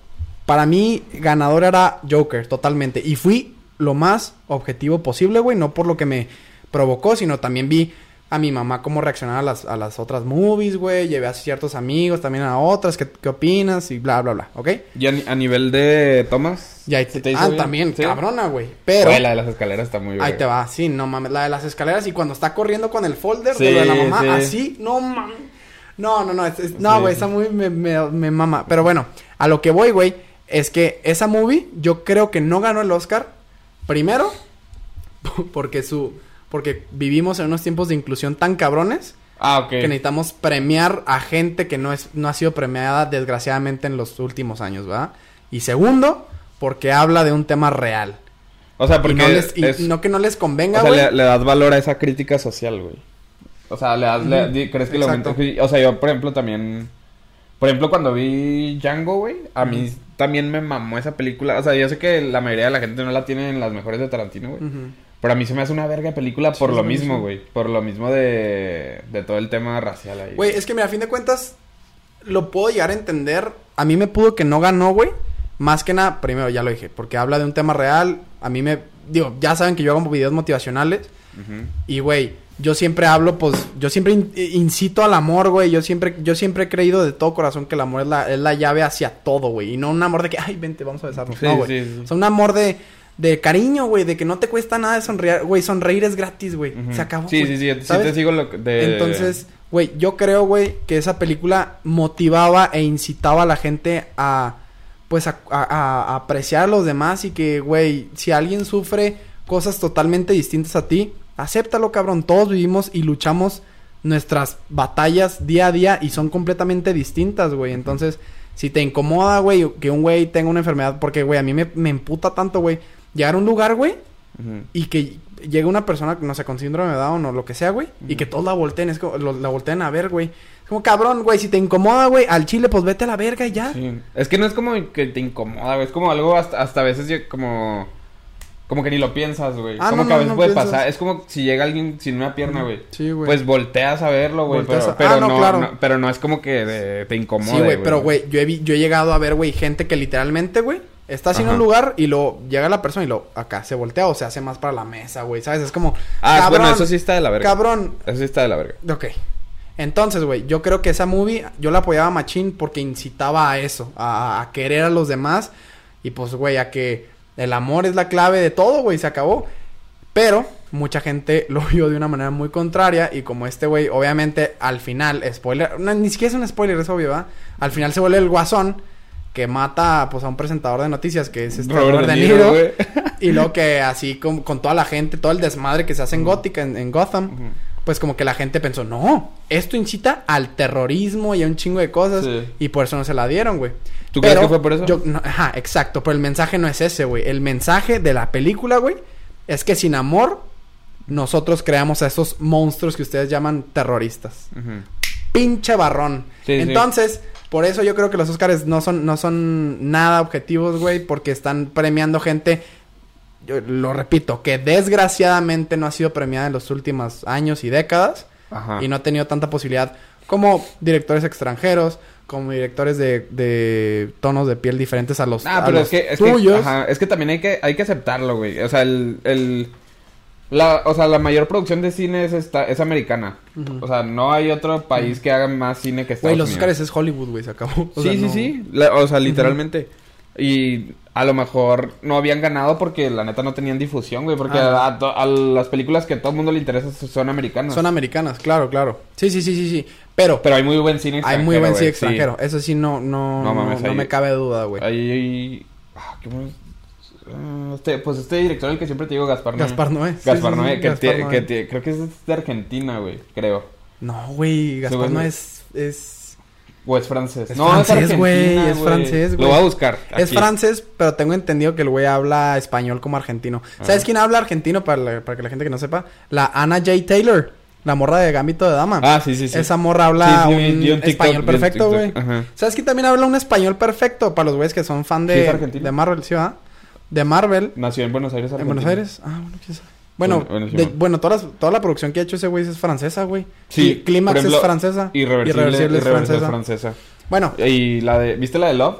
para mí ganador era Joker, totalmente. Y fui lo más objetivo posible, güey, no por lo que me provocó, sino también vi a mi mamá cómo reaccionaba a las, a las otras movies, güey. Llevé a ciertos amigos también a otras, ¿qué, qué opinas? Y bla, bla, bla, ¿ok? Y a, ni- a nivel de tomas. Y ahí ¿se te, hizo ah, bien? también, ¿Sí? cabrona, güey. Pero Güey, la de las escaleras está muy ahí verga. te va, sí, no mames, la de las escaleras y cuando está corriendo con el folder de lo de la mamá, sí. así, no mames. No, no, no, es- es- no, güey, está muy, me, me, me mama. Pero bueno, a lo que voy, güey, es que esa movie, yo creo que no ganó el Oscar. Primero, (laughs) porque su, porque vivimos en unos tiempos de inclusión tan cabrones Ah, que necesitamos premiar a gente que no es, no ha sido premiada desgraciadamente en los últimos años, ¿verdad? Y segundo, porque habla de un tema real. O sea, porque y no, les, y es- no que no les convenga, o sea, güey. le, le das valor a esa crítica social, güey. O sea, le das, le- ¿crees que lo? O sea, yo, por ejemplo, también... Por ejemplo, cuando vi Django, güey, a mí también me mamó esa película. O sea, yo sé que la mayoría de la gente no la tiene en las mejores de Tarantino, güey. Ujú. Pero a mí se me hace una verga película por Sí, lo mismo, güey. Por lo mismo de, de todo el tema racial ahí. Güey, es que mira, a fin de cuentas, lo puedo llegar a entender. A mí me pudo que no ganó, güey. Más que nada, primero ya lo dije, porque habla de un tema real. A mí me. Digo, ya saben que yo hago videos motivacionales. Y, güey, yo siempre hablo, pues, yo siempre in- incito al amor, güey. Yo siempre, yo siempre he creído de todo corazón que el amor es la, es la llave hacia todo, güey. Y no un amor de que, ay, vente, vamos a besarnos. Sí, no, güey. sí, sí. O sea, un amor de, de cariño, güey, de que no te cuesta nada de sonreír. Güey, sonreír es gratis, güey. Se acabó. Sí, sí, sí, sí te sigo lo que- de... Entonces, güey, yo creo, güey, que esa película motivaba e incitaba a la gente a, pues, a, a- a apreciar a los demás y que, güey, si alguien sufre cosas totalmente distintas a ti, acéptalo, cabrón. Todos vivimos y luchamos nuestras batallas día a día y son completamente distintas, güey. Entonces, si te incomoda, güey, que un güey tenga una enfermedad, porque, güey, a mí me, me emputa tanto, güey, llegar a un lugar, güey, y que llegue una persona, no sé, con síndrome de Down o lo que sea, güey, y que todos la volteen, es como, lo- la volteen a ver, güey. Es como, cabrón, güey, si te incomoda, güey, al chile, pues vete a la verga y ya. Sí. Es que no es como que te incomoda, güey. Es como algo hasta, hasta a veces yo- como... Como que ni lo piensas, güey. Ah, como no, que a veces no puede piensas. pasar. Es como si llega alguien sin una pierna, güey. Sí, güey. Pues volteas a verlo, güey. Pero, pero Ah, no, no, claro. no- pero no es como que de- te incomode, sí, güey, pero, güey, yo he, yo he llegado a ver, güey, gente que literalmente, güey, está haciendo Ajá. un lugar y lo llega la persona y lo acá se voltea o se hace más para la mesa, güey, ¿sabes? Es como, Ah, cabrón, bueno, eso sí está de la verga. cabrón, Eso sí está de la verga. Ok. Entonces, güey, yo creo que esa movie yo la apoyaba machín porque incitaba a eso, a, a querer a los demás y pues, güey, a que el amor es la clave de todo, güey, se acabó. Pero mucha gente (laughs) lo vio de una manera muy contraria y como este güey, obviamente, al final, spoiler, no, ni siquiera es un spoiler, es obvio, ¿verdad? Al final se vuelve el guasón que mata, pues, a un presentador de noticias que es este Robert Robert De De Niro, y luego que así con, con toda la gente, todo el desmadre que se hace en Gótica, en, en Gotham, pues como que la gente pensó, no, esto incita al terrorismo y a un chingo de cosas. Sí. Y por eso no se la dieron, güey. ¿Tú crees que fue por eso? yo- no, ajá, exacto. Pero el mensaje no es ese, güey. El mensaje de la película, güey, es que sin amor, nosotros creamos a esos monstruos que ustedes llaman terroristas. Pinche barrón. Sí, sí. Por eso yo creo que los Oscars no son, no son nada objetivos, güey, porque están premiando gente. Yo lo repito, que desgraciadamente no ha sido premiada en los últimos años y décadas. Ajá. Y no ha tenido tanta posibilidad como directores extranjeros, como directores de, de tonos de piel diferentes a los, Ah, a pero los es que, es que, tuyos. ajá, es que también hay que, hay que aceptarlo, güey. O sea, el, el, la, o sea, la mayor producción de cine es esta, es americana. O sea, no hay otro país que haga más cine que Estados Güey, los. Oscars es Hollywood, güey, se acabó. O sí, sea, sí, no- sí. La- o sea, literalmente. Y a lo mejor no habían ganado porque la neta no tenían difusión, güey. Porque Ah. a, las películas que a todo el mundo le interesa son americanas. Son americanas, claro, claro. Sí, sí, sí, sí, sí. Pero Pero hay muy buen cine hay extranjero. muy buen cine extranjero. Eso sí, no, no, No mames, me cabe duda, güey. Ahí- ah, ¿qué más? Ah, este, pues este director, el que siempre te digo, Gaspar Noé. Gaspar Noé. Sí, Gaspar sí, sí, Noé, que, Gaspar Noé. que creo que es de Argentina, güey, creo. No, güey, Gaspar güey, no no. es... es... O es francés. Es no, francés, güey, es francés, Lo güey. voy a buscar. Es francés, pero tengo entendido que el güey habla español como argentino. ¿Sabes Ah. quién habla argentino para, la- para que la gente que no sepa? La Anna J. Taylor, la morra de Gambito de Dama. Ah, sí, sí, sí. Esa morra habla Sí, sí, un TikTok, español perfecto, güey. ¿Sabes quién también habla un español perfecto para los güeyes que son fan Sí, de, argentino. de Marvel, ¿sí? De Marvel. Nació en Buenos Aires, ¿En Argentina. Buenos Aires? Ah, bueno, quién sabe. Bueno, de- bueno todas las- toda la producción que ha hecho ese güey es francesa, güey. Sí, Clí- Clímax es francesa. Irreversible, Irreversible es Irreversible francesa. francesa. Bueno, Y la de... ¿Viste la de Love?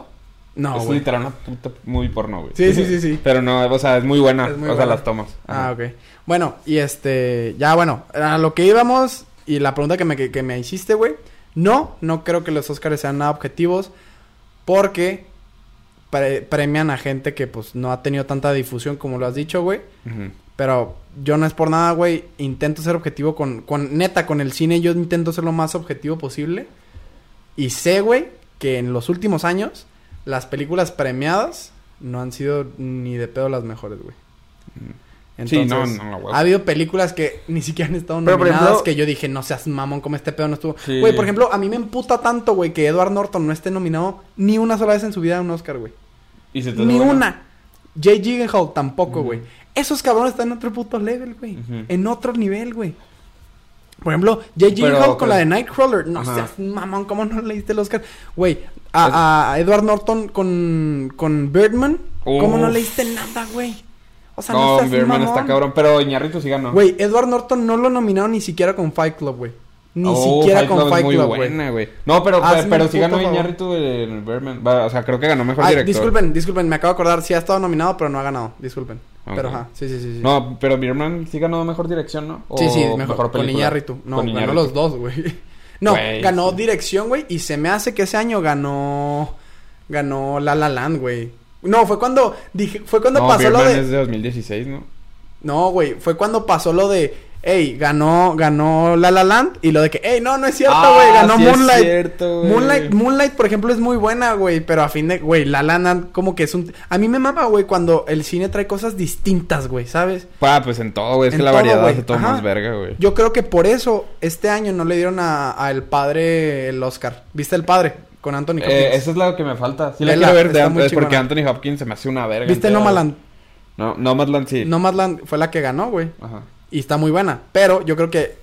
no, es güey. literal una puta muy porno, güey. Sí, sí, sí, sí. (laughs) Pero no, o sea, es muy buena. Es muy o sea, las tomas. Ah, ok. Bueno, y este, ya bueno, a lo que íbamos y la pregunta que me, que, que me hiciste, güey. No, no creo que los Oscars sean nada objetivos porque pre- premian a gente que pues no ha tenido tanta difusión como lo has dicho, güey. Pero yo no es por nada, güey. Intento ser objetivo con, con, neta, con el cine. Yo intento ser lo más objetivo posible. Y sé, güey, que en los últimos años las películas premiadas no han sido ni de pedo las mejores, güey. Sí, no, Entonces, no, ha habido películas que ni siquiera han estado Pero, nominadas ejemplo- que yo dije, no seas mamón, como este pedo no estuvo. Sí. Güey, por ejemplo, a mí me emputa tanto, güey, que Edward Norton no esté nominado ni una sola vez en su vida a un Oscar, güey. ¿Y se te hace Ni buena? una. Jay Gyllenhaal tampoco, Ujú. güey. Esos cabrones están en otro puto level, güey. En otro nivel, güey. Por ejemplo, Jay Pero, Gyllenhaal con pues, la de Nightcrawler. No ajá. seas mamón, ¿cómo no leíste el Oscar? Güey, a, a Edward Norton con, con Birdman. ¿Cómo no Uf. leíste nada, güey? O sea, no, No, seas Birdman mamón. está cabrón. Pero Iñárritu sí ganó. Güey, Edward Norton no lo nominaron ni siquiera con Fight Club, güey. Ni Oh, siquiera Fight con Club Fight Club, güey. No, pero, Hazme pero, pero el sí ganó favor. Iñárritu en Birdman. O sea, creo que ganó mejor Ay, director. disculpen, disculpen, me acabo de acordar. Sí ha estado nominado, pero no ha ganado. Disculpen. Pero ajá, sí, sí, sí. sí. No, pero Birdman sí ganó mejor dirección, ¿no? Sí, O sí, mejor, con película. Iñárritu. No, Con ganó Iñárritu. los dos, güey. (laughs) No, ganó sí. dirección, güey, y se me hace que ese año ganó ganó La La Land, güey. No, fue cuando dije, fue cuando No, pasó lo de es de 2016, ¿no? No, güey, fue cuando pasó lo de Ey, ganó, ganó La La Land y lo de que, ey, no, no es cierto, Ah, güey, ganó sí es Moonlight. cierto, güey. Moonlight, Moonlight, por ejemplo, es muy buena, güey, pero a fin de, güey, La La Land como que es un... A mí me mama, güey, cuando el cine trae cosas distintas, güey, ¿sabes? Ah, pues en todo, güey. Es En que la todo, variedad güey. hace todo Ajá. más verga, güey. Yo creo que por eso este año no le dieron a, a El Padre el Oscar. ¿Viste El Padre? Con Anthony Hopkins. Eh, eso es lo que me falta. Sí la Vela, quiero ver de está muy antes porque. Anthony Hopkins se me hace una verga. ¿Viste Nomadland? No, Nomadland sí. Nomadland fue la que ganó, güey. Ajá. Y está muy buena. Pero yo creo que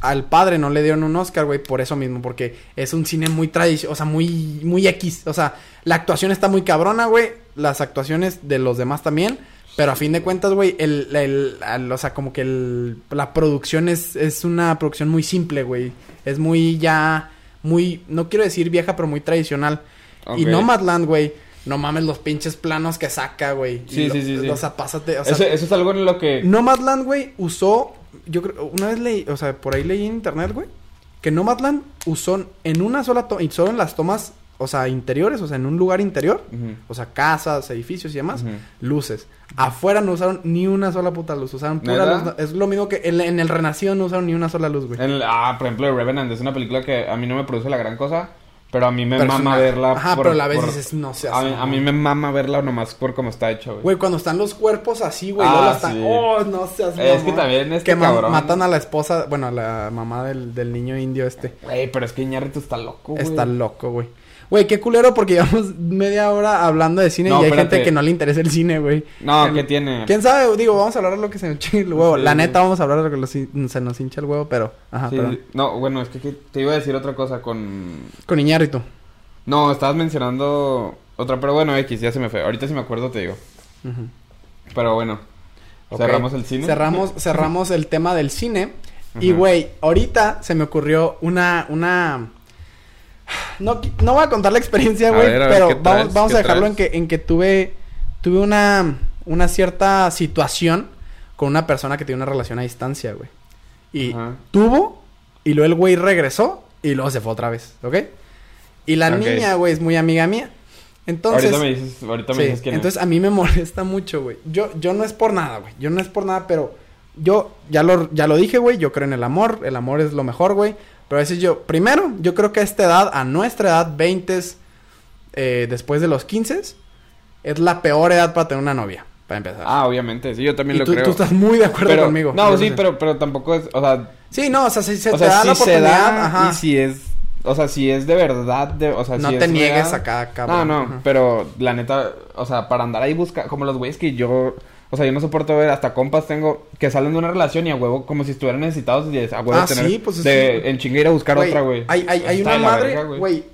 al padre no le dieron un Oscar, güey, por eso mismo. Porque es un cine muy tradicional, o sea, muy, muy X. O sea, la actuación está muy cabrona, güey. Las actuaciones de los demás también. Pero a fin de cuentas, güey, el, el, o sea, como que el, la producción es, es una producción muy simple, güey. Es muy ya, muy, no quiero decir vieja, pero muy tradicional. Y Ok. Nomadland, güey, no mames los pinches planos que saca, güey. Y Sí, lo- sí, sí, sí. O sea, pásate, o sea, eso, eso es algo en lo que... Nomadland, güey, usó. Yo creo. Una vez leí. O sea, por ahí leí en internet, güey. Que Nomadland usó en una sola toma. Y solo en las tomas. O sea, interiores. O sea, en un lugar interior. O sea, casas, edificios y demás. Luces. Afuera no usaron ni una sola puta luz. Usaron pura luz. Es lo mismo que en, en el Renacido no usaron ni una sola luz, güey. En el- ah, por ejemplo, Revenant es una película que a mí no me produce la gran cosa, pero a mí me mama verla. Ajá, por- pero a la vez por- dices, no a, mí, a mamón. mí me mama verla nomás por cómo está hecho, güey. Güey, cuando están los cuerpos así, güey. Ah, luego están. sí. Oh, no seas Es que mamón". también este Que cabrón- matan a la esposa. Bueno, a la mamá del, del niño indio este. Güey, pero es que Iñárritu está loco, güey. Está loco, güey. Güey, qué culero porque llevamos media hora hablando de cine No, y hay espérate. gente que no le interesa el cine, güey. No, El- ¿qué tiene? ¿Quién sabe? Digo, vamos a hablar de lo que se nos (laughs) hincha el huevo. Sí. La neta, vamos a hablar de lo que los se nos hincha el huevo, pero... Ajá, Sí, perdón. no, bueno, es que, te iba a decir otra cosa con... Con Iñárritu. No, estabas mencionando otra, pero bueno, X, ya se me fue. Ahorita si me acuerdo te digo. Pero bueno, cerramos el cine. Cerramos, (laughs) cerramos el tema del cine. Y, güey, ahorita se me ocurrió una, una... No, no voy a contar la experiencia, güey, pero ¿qué vamos, traes? vamos ¿Qué a dejarlo traes? en que, en que tuve, tuve una, una cierta situación con una persona que tiene una relación a distancia, güey. Y Ajá. tuvo, y luego el güey regresó, y luego se fue otra vez, ¿ok? Y la niña, güey, es muy amiga mía. Entonces... ahorita me dices, ahorita me Sí, dices quién entonces a mí me (laughs) molesta mucho, güey. Yo, yo no es por nada, güey. Yo no es por nada, pero yo ya lo, ya lo dije, güey. Yo creo en el amor. El amor es lo mejor, güey. Pero a veces yo, primero, yo creo que a esta edad, a nuestra edad, 20, eh, después de los 15, es la peor edad para tener una novia, para empezar. Ah, obviamente, sí, yo también y lo tú, creo. tú estás muy de acuerdo pero, conmigo. No, sí, pero, pero tampoco es, o sea, Sí, no, o sea, si se o te sea, da si la se oportunidad, da ajá. y si es, o sea, si es de verdad, de, o sea, no si te es niegues acá, No, cabrón. no, Ajá. pero la neta, o sea, para andar ahí buscando, como los güeyes que yo, o sea, yo no soporto ver, hasta compas tengo que salen de una relación y a huevo, como si estuvieran necesitados y a huevo Ah, tener, sí, pues es de, en chinga ir a buscar otra, güey. Hay, hay, hay una madre, güey.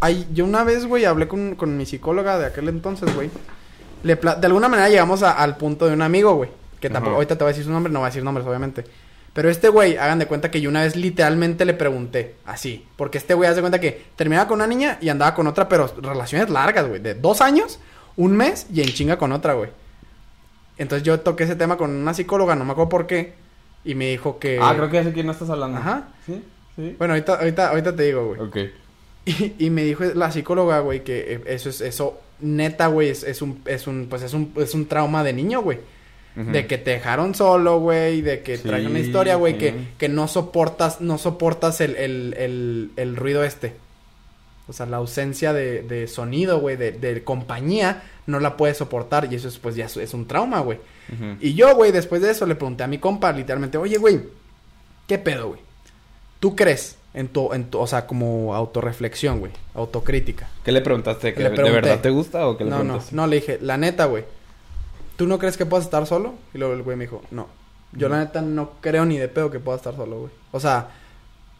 Hay, yo una vez, güey, hablé con, con mi psicóloga de aquel entonces, güey. De alguna manera llegamos a- al punto de un amigo, güey. Que tampoco, Ajá. ahorita te voy a decir su nombre, no voy a decir nombres, obviamente. Pero este güey, hagan de cuenta que yo una vez literalmente le pregunté, así. Porque este güey hace cuenta que terminaba con una niña y andaba con otra, pero relaciones largas, güey. De dos años, un mes y en chinga con otra, güey. Entonces yo toqué ese tema con una psicóloga, no me acuerdo por qué. Y me dijo que... Ah, creo que ya sé quién estás hablando. Ajá. Sí, sí. Bueno, ahorita, ahorita, ahorita te digo, güey. Ok. Y, y me dijo la psicóloga, güey, que eh, eso es, eso, neta, güey, es, es un, es un, pues es un, es un trauma de niño, güey. De que te dejaron solo, güey, de que Sí, trae una historia, güey, sí. que, que no soportas, no soportas el, el, el, el ruido este. O sea, la ausencia de, de sonido, güey, de, de compañía, no la puedes soportar. Y eso es, pues, ya es, un trauma, güey. Y yo, güey, después de eso le pregunté a mi compa, literalmente, oye, güey, ¿qué pedo, güey? ¿Tú crees en tu, en tu, o sea, como autorreflexión, güey, autocrítica? ¿Qué le preguntaste? ¿Que Le ¿De pregunté. verdad te gusta o qué le No, no, preguntaste? no, le dije, la neta, güey, ¿tú no crees que puedas estar solo? Y luego el güey me dijo, no, yo la neta no creo ni de pedo que pueda estar solo, güey. O sea,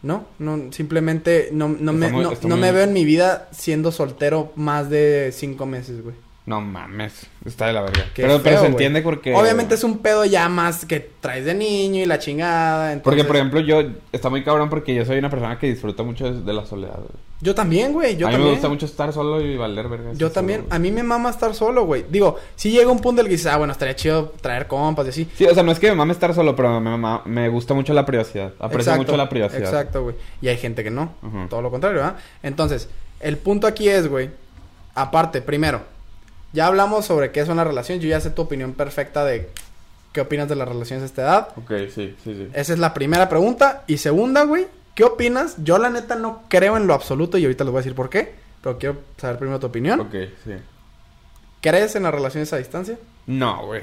no, no, simplemente no, no, me, muy- no, está no muy- me veo en mi vida siendo soltero más de cinco meses, güey. No mames, está de la verga. Qué Pero, pero se entiende porque... Obviamente es un pedo ya más que traes de niño y la chingada. Porque, por ejemplo, yo... Está muy cabrón porque yo soy una persona que disfruta mucho de, la soledad. Yo también, güey. Yo a mí también. me gusta mucho estar solo y valer verga. Yo también. A mí me mama estar solo, güey. Digo, si llega un punto en el que dices, ah, bueno, estaría chido traer compas y así. Sí, o sea, no es que me mame estar solo, pero me, mama- me gusta mucho la privacidad. Aprecio Exacto, mucho la privacidad. Exacto, güey. Y hay gente que no. Todo lo contrario, ¿verdad? Entonces, el punto aquí es, güey. Aparte, primero, ya hablamos sobre qué es una relación. Yo ya sé tu opinión perfecta de qué opinas de las relaciones a esta edad. Ok, sí, sí, sí. Esa es la primera pregunta. Y segunda, güey, ¿qué opinas? Yo la neta no creo en lo absoluto y ahorita les voy a decir por qué. Pero quiero saber primero tu opinión. Ok, sí. ¿Crees en las relaciones a distancia? No, güey.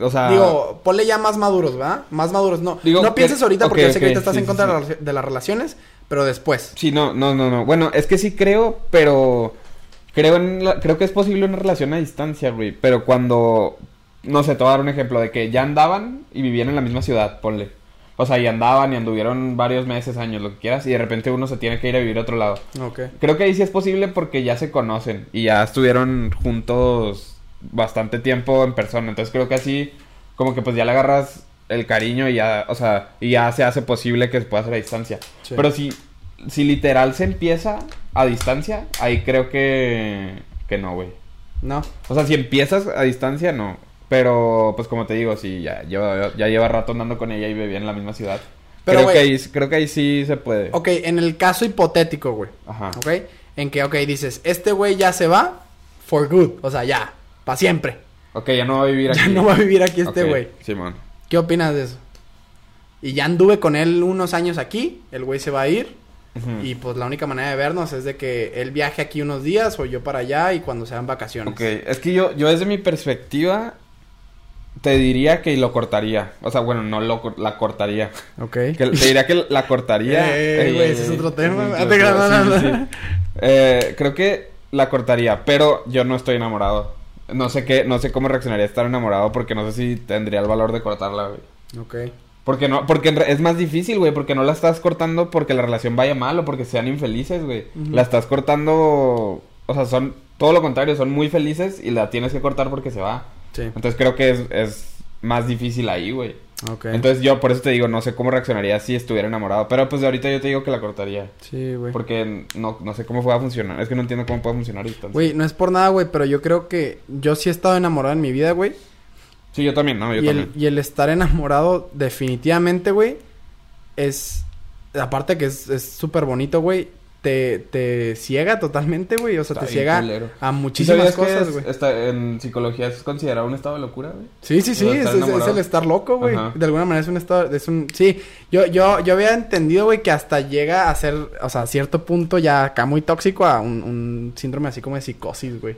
O sea... Digo, ponle ya más maduros, ¿verdad? Más maduros. No. Digo no pienses ahorita porque ok, yo sé que ahorita estás sí, en contra sí. de, las- de las relaciones, pero después. Sí, no, no, no, no. Bueno, es que sí creo, pero creo en la- creo que es posible una relación a distancia, güey. Pero cuando, no sé, te voy a dar un ejemplo de que ya andaban y vivían en la misma ciudad, ponle. O sea, y andaban y anduvieron varios meses, años, lo que quieras, y de repente uno se tiene que ir a vivir a otro lado. Ok. Creo que ahí sí es posible porque ya se conocen y ya estuvieron juntos bastante tiempo en persona. Entonces creo que así, como que pues ya le agarras el cariño y ya, o sea, y ya se hace posible que se pueda hacer a distancia. Sí. Pero si, si literal se empieza a distancia, ahí creo que, que no, güey. No. O sea, si empiezas a distancia, no. Pero, pues como te digo, si ya lleva, ya lleva rato andando con ella y vivía en la misma ciudad. Pero, creo, que ahí, creo que ahí sí se puede. Ok, en el caso hipotético, güey. Ajá. Ok. En que, ok, dices, este güey ya se va for good. O sea, ya. Para siempre. Ok, ya no va a vivir (laughs) aquí. Ya no va a vivir aquí este güey. Simón. ¿Qué opinas de eso? Y ya anduve con él unos años aquí. El güey se va a ir. Y pues la única manera de vernos es de que él viaje aquí unos días o yo para allá y cuando sean vacaciones. Ok, es que yo, yo desde mi perspectiva te diría que lo cortaría. O sea, bueno, no lo la cortaría. Ok. (laughs) Que, te diría que la cortaría. Eh, (laughs) Ey, güey, ey, ese es ey. otro tema. Eh, creo que la cortaría, pero yo no estoy enamorado. No sé qué, no sé cómo reaccionaría estar enamorado porque no sé si tendría el valor de cortarla, güey. Ok. Porque no, porque es más difícil, güey, porque no la estás cortando porque la relación vaya mal o porque sean infelices, güey. La estás cortando, o sea, son todo lo contrario, son muy felices y la tienes que cortar porque se va. Sí. Entonces creo que es, es más difícil ahí, güey. Ok. Entonces yo por eso te digo, no sé cómo reaccionaría si estuviera enamorado. Pero pues de ahorita yo te digo que la cortaría. Sí, güey. Porque no, no sé cómo pueda funcionar. Es que no entiendo cómo puede funcionar. Güey, no es por nada, güey, pero yo creo que yo sí he estado enamorado en mi vida, güey. Sí, yo también, ¿no? Yo Y también. el, y el estar enamorado, definitivamente, güey, es. Aparte que es súper bonito, güey. Te, te ciega totalmente, güey. O sea, Está te ciega culero. a ¿Sí muchísimas cosas, güey. en psicología es considerado un estado de locura, güey? Sí, sí, sí. Es, es- el estar loco, güey. De alguna manera es un estado. Es un. Sí. Yo, yo, yo había entendido, güey, que hasta llega a ser. O sea, a cierto punto ya acá muy tóxico a un, un síndrome así como de psicosis, güey.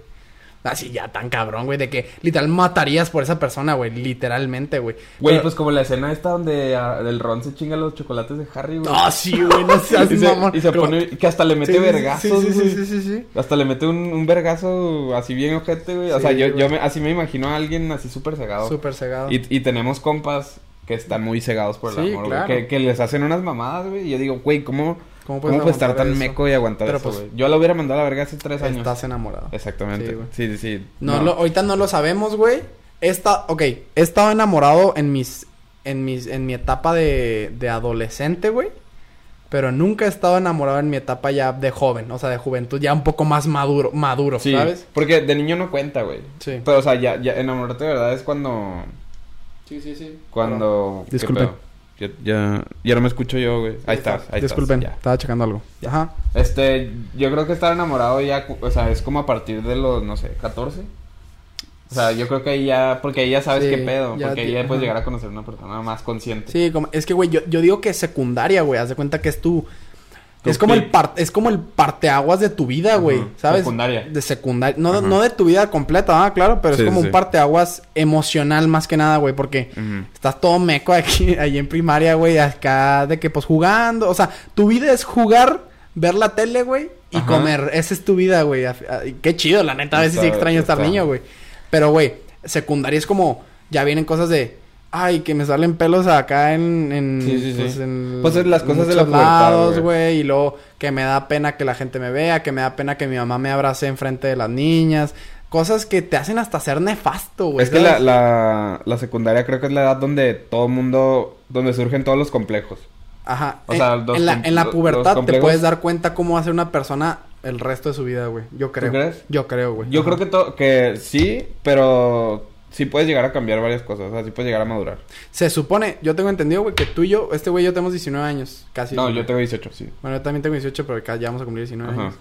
Así ya tan cabrón, güey, de que literal matarías por esa persona, güey. Literalmente, güey. Güey, Pero- pues como la escena esta donde ah, el Ron se chinga los chocolates de Harry, güey. Ah, sí, güey, no (laughs) seas y se, y se pone... Que hasta le mete Sí, vergazos, sí, sí, güey. sí, sí, sí, sí. Hasta le mete un, un vergazo así bien ojete, güey. O sea, yo, güey. yo me, así me imagino a alguien así súper cegado. Súper cegado. Y, y tenemos compas que están muy cegados por el amor, claro. güey. Que, que les hacen unas mamadas, güey. Y yo digo, güey, ¿cómo, ¿Cómo ¿cómo puedes estar tan eso? meco y aguantar Pero, eso, pues, güey? Yo lo hubiera mandado a la verga hace tres años. Estás enamorado. Exactamente. Sí, güey. Sí, sí, sí. No, Lo, ahorita no lo sabemos, güey. He esta- ok, he estado enamorado en mis, en mis, en mi etapa de, de adolescente, güey. Pero nunca he estado enamorado en mi etapa ya de joven, o sea, de juventud, ya un poco más maduro, maduro, Sí, ¿sabes? porque de niño no cuenta, güey. Sí. Pero, o sea, ya, ya enamorarte de verdad es cuando... Sí, sí, sí. Cuando... ¿qué Disculpen. pedo? Ya, ya, ya no me escucho yo, güey. Ahí estás, ahí Disculpen, estás. estaba checando algo. Ajá. Este, yo creo que estar enamorado ya, o sea, es como a partir de los, no sé, 14. O sea, yo creo que ahí ya, porque ahí ya sabes Sí, qué pedo, ya porque ahí ya puedes llegar a conocer a una persona más consciente. Sí, como, es que, güey, yo, yo digo que es secundaria, güey. Haz de cuenta que es tu. Es como el par, es como el parteaguas de tu vida, güey. Ujú, ¿Sabes? secundaria. De secundaria. No, Ajá. no de tu vida completa, ah, claro, pero Sí, es como sí, un sí. parteaguas emocional más que nada, güey. Porque estás todo meco aquí, (laughs) ahí en primaria, güey. Acá de que pues jugando. O sea, tu vida es jugar, ver la tele, güey. Y comer. Esa es tu vida, güey. Qué chido, la neta. A veces sí Está- extraño estar niño, güey. Pero, güey, secundaria es como. Ya vienen cosas de. Ay, que me salen pelos acá en. en Sí, sí, sí. Pues, en Pues es las cosas de pubertad, lados, güey. Y luego que me da pena que la gente me vea. Que me da pena que mi mamá me abrace enfrente de las niñas. Cosas que te hacen hasta ser nefasto, güey. Es que la, la, la secundaria creo que es la edad donde todo mundo, donde surgen todos los complejos. Ajá. O en, sea, los en la, en la los pubertad te puedes dar cuenta cómo va a ser una persona el resto de su vida, güey. Yo creo. crees? Yo creo, güey. Yo Ajá. creo que, que sí, pero sí puedes llegar a cambiar varias cosas, o sea, sí puedes llegar a madurar. Se supone, yo tengo entendido, güey, que tú y yo, este güey y yo tenemos 19 años, casi. No, yo tengo 18, sí. Bueno, yo también tengo 18, pero acá ya vamos a cumplir 19 Ajá. años.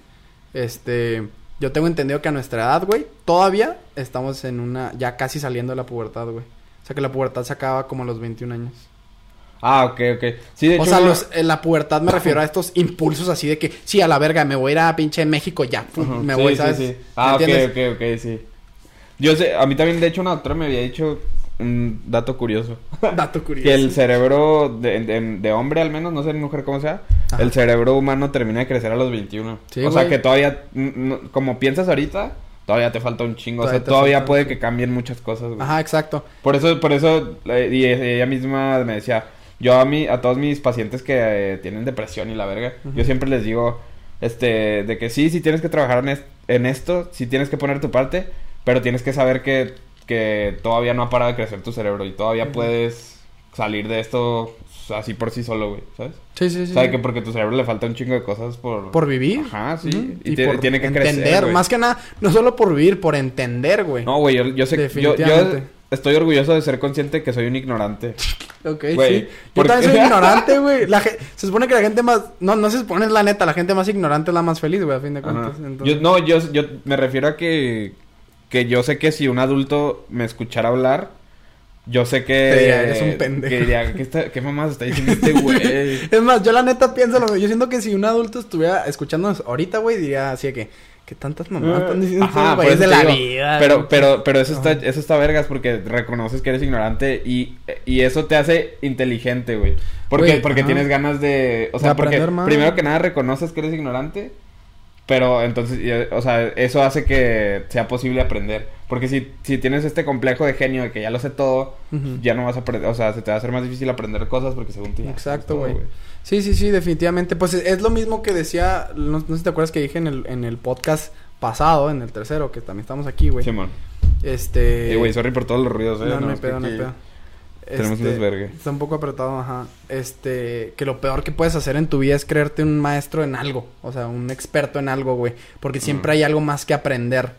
Este, yo tengo entendido que a nuestra edad, güey, todavía estamos en una, ya casi saliendo de la pubertad, güey. O sea que la pubertad se acaba como a los 21 años. Ah, ok, ok. Sí, de O hecho... sea, una- los, en la pubertad me refiero a estos impulsos así de que, sí, a la verga, me voy a ir a pinche México ya, pum, me Sí, voy, sí, ¿sabes? sí. ¿Me Ah, ok, ok, ok, sí. Yo sé, a mí también, de hecho, una doctora me había dicho un dato curioso. (laughs) Dato curioso. Que el cerebro de, de- de hombre, al menos, no sé mujer cómo sea, Ajá. el cerebro humano termina de crecer a los 21. Sí, o sea, que todavía, como piensas ahorita, todavía te falta un chingo. Todavía o sea, todavía puede que cambien muchas cosas, güey. Ajá, exacto. Por eso, por eso, eh, y ella misma me decía, yo a mí, a todos mis pacientes que eh, tienen depresión y la verga, yo siempre les digo, este, de que sí, sí tienes que trabajar en, en esto, sí tienes que poner tu parte, pero tienes que saber que, que todavía no ha parado de crecer tu cerebro y todavía puedes salir de esto así por sí solo, güey, ¿sabes? Sí, sí, sí. O sea, sí. que porque tu cerebro le falta un chingo de cosas por... Por vivir. Ajá, sí. Y, por tiene que entender. crecer, güey. Más que nada, no solo por vivir, por entender, güey. No, güey, yo, yo sé... Yo, yo Definitivamente. estoy orgulloso de ser consciente que soy un ignorante. (laughs) Ok, Güey, sí. Yo también soy ignorante, (laughs) güey. La ge- Se supone que la gente más... No, no se supone es la neta. La gente más ignorante es la más feliz, güey, a fin de cuentas. Entonces- Yo, no, yo, yo me refiero a que, que yo sé que si un adulto me escuchara hablar, yo sé que... Diría, "Eres un pendejo". Que diría, ¿qué, está, qué mamás está diciendo este güey? (laughs) Es más, yo la neta pienso lo Yo siento que si un adulto estuviera escuchándonos ahorita, güey, diría así de que... ¿Qué tantas mamás están diciendo estos Ajá, por güeyes eso de la digo. vida? Pero, pero, pero eso está, eso está vergas porque reconoces que eres ignorante y, y eso te hace inteligente, güey. Porque, Güey, porque tienes ganas de, o sea, De porque aprender más. primero que nada reconoces que eres ignorante, pero entonces, eh, o sea, eso hace que sea posible aprender. Porque si, si tienes este complejo de genio de que ya lo sé todo, ya no vas a aprender, o sea, se te va a hacer más difícil aprender cosas porque según tú ya Exacto, güey. Sí, sí, sí, definitivamente. Pues es, es lo mismo que decía, no, no sé si te acuerdas que dije en el, en el podcast pasado, en el tercero, que también estamos aquí, güey. Simón. Este... Eh, güey, sorry por todos los ruidos, eh. no, no hay es que pedo, no hay pedo. Tenemos un Este, desvergue. Está un poco apretado, ajá. Este, que lo peor que puedes hacer en tu vida es creerte un maestro en algo. O sea, un experto en algo, güey. Porque siempre Mm. hay algo más que aprender.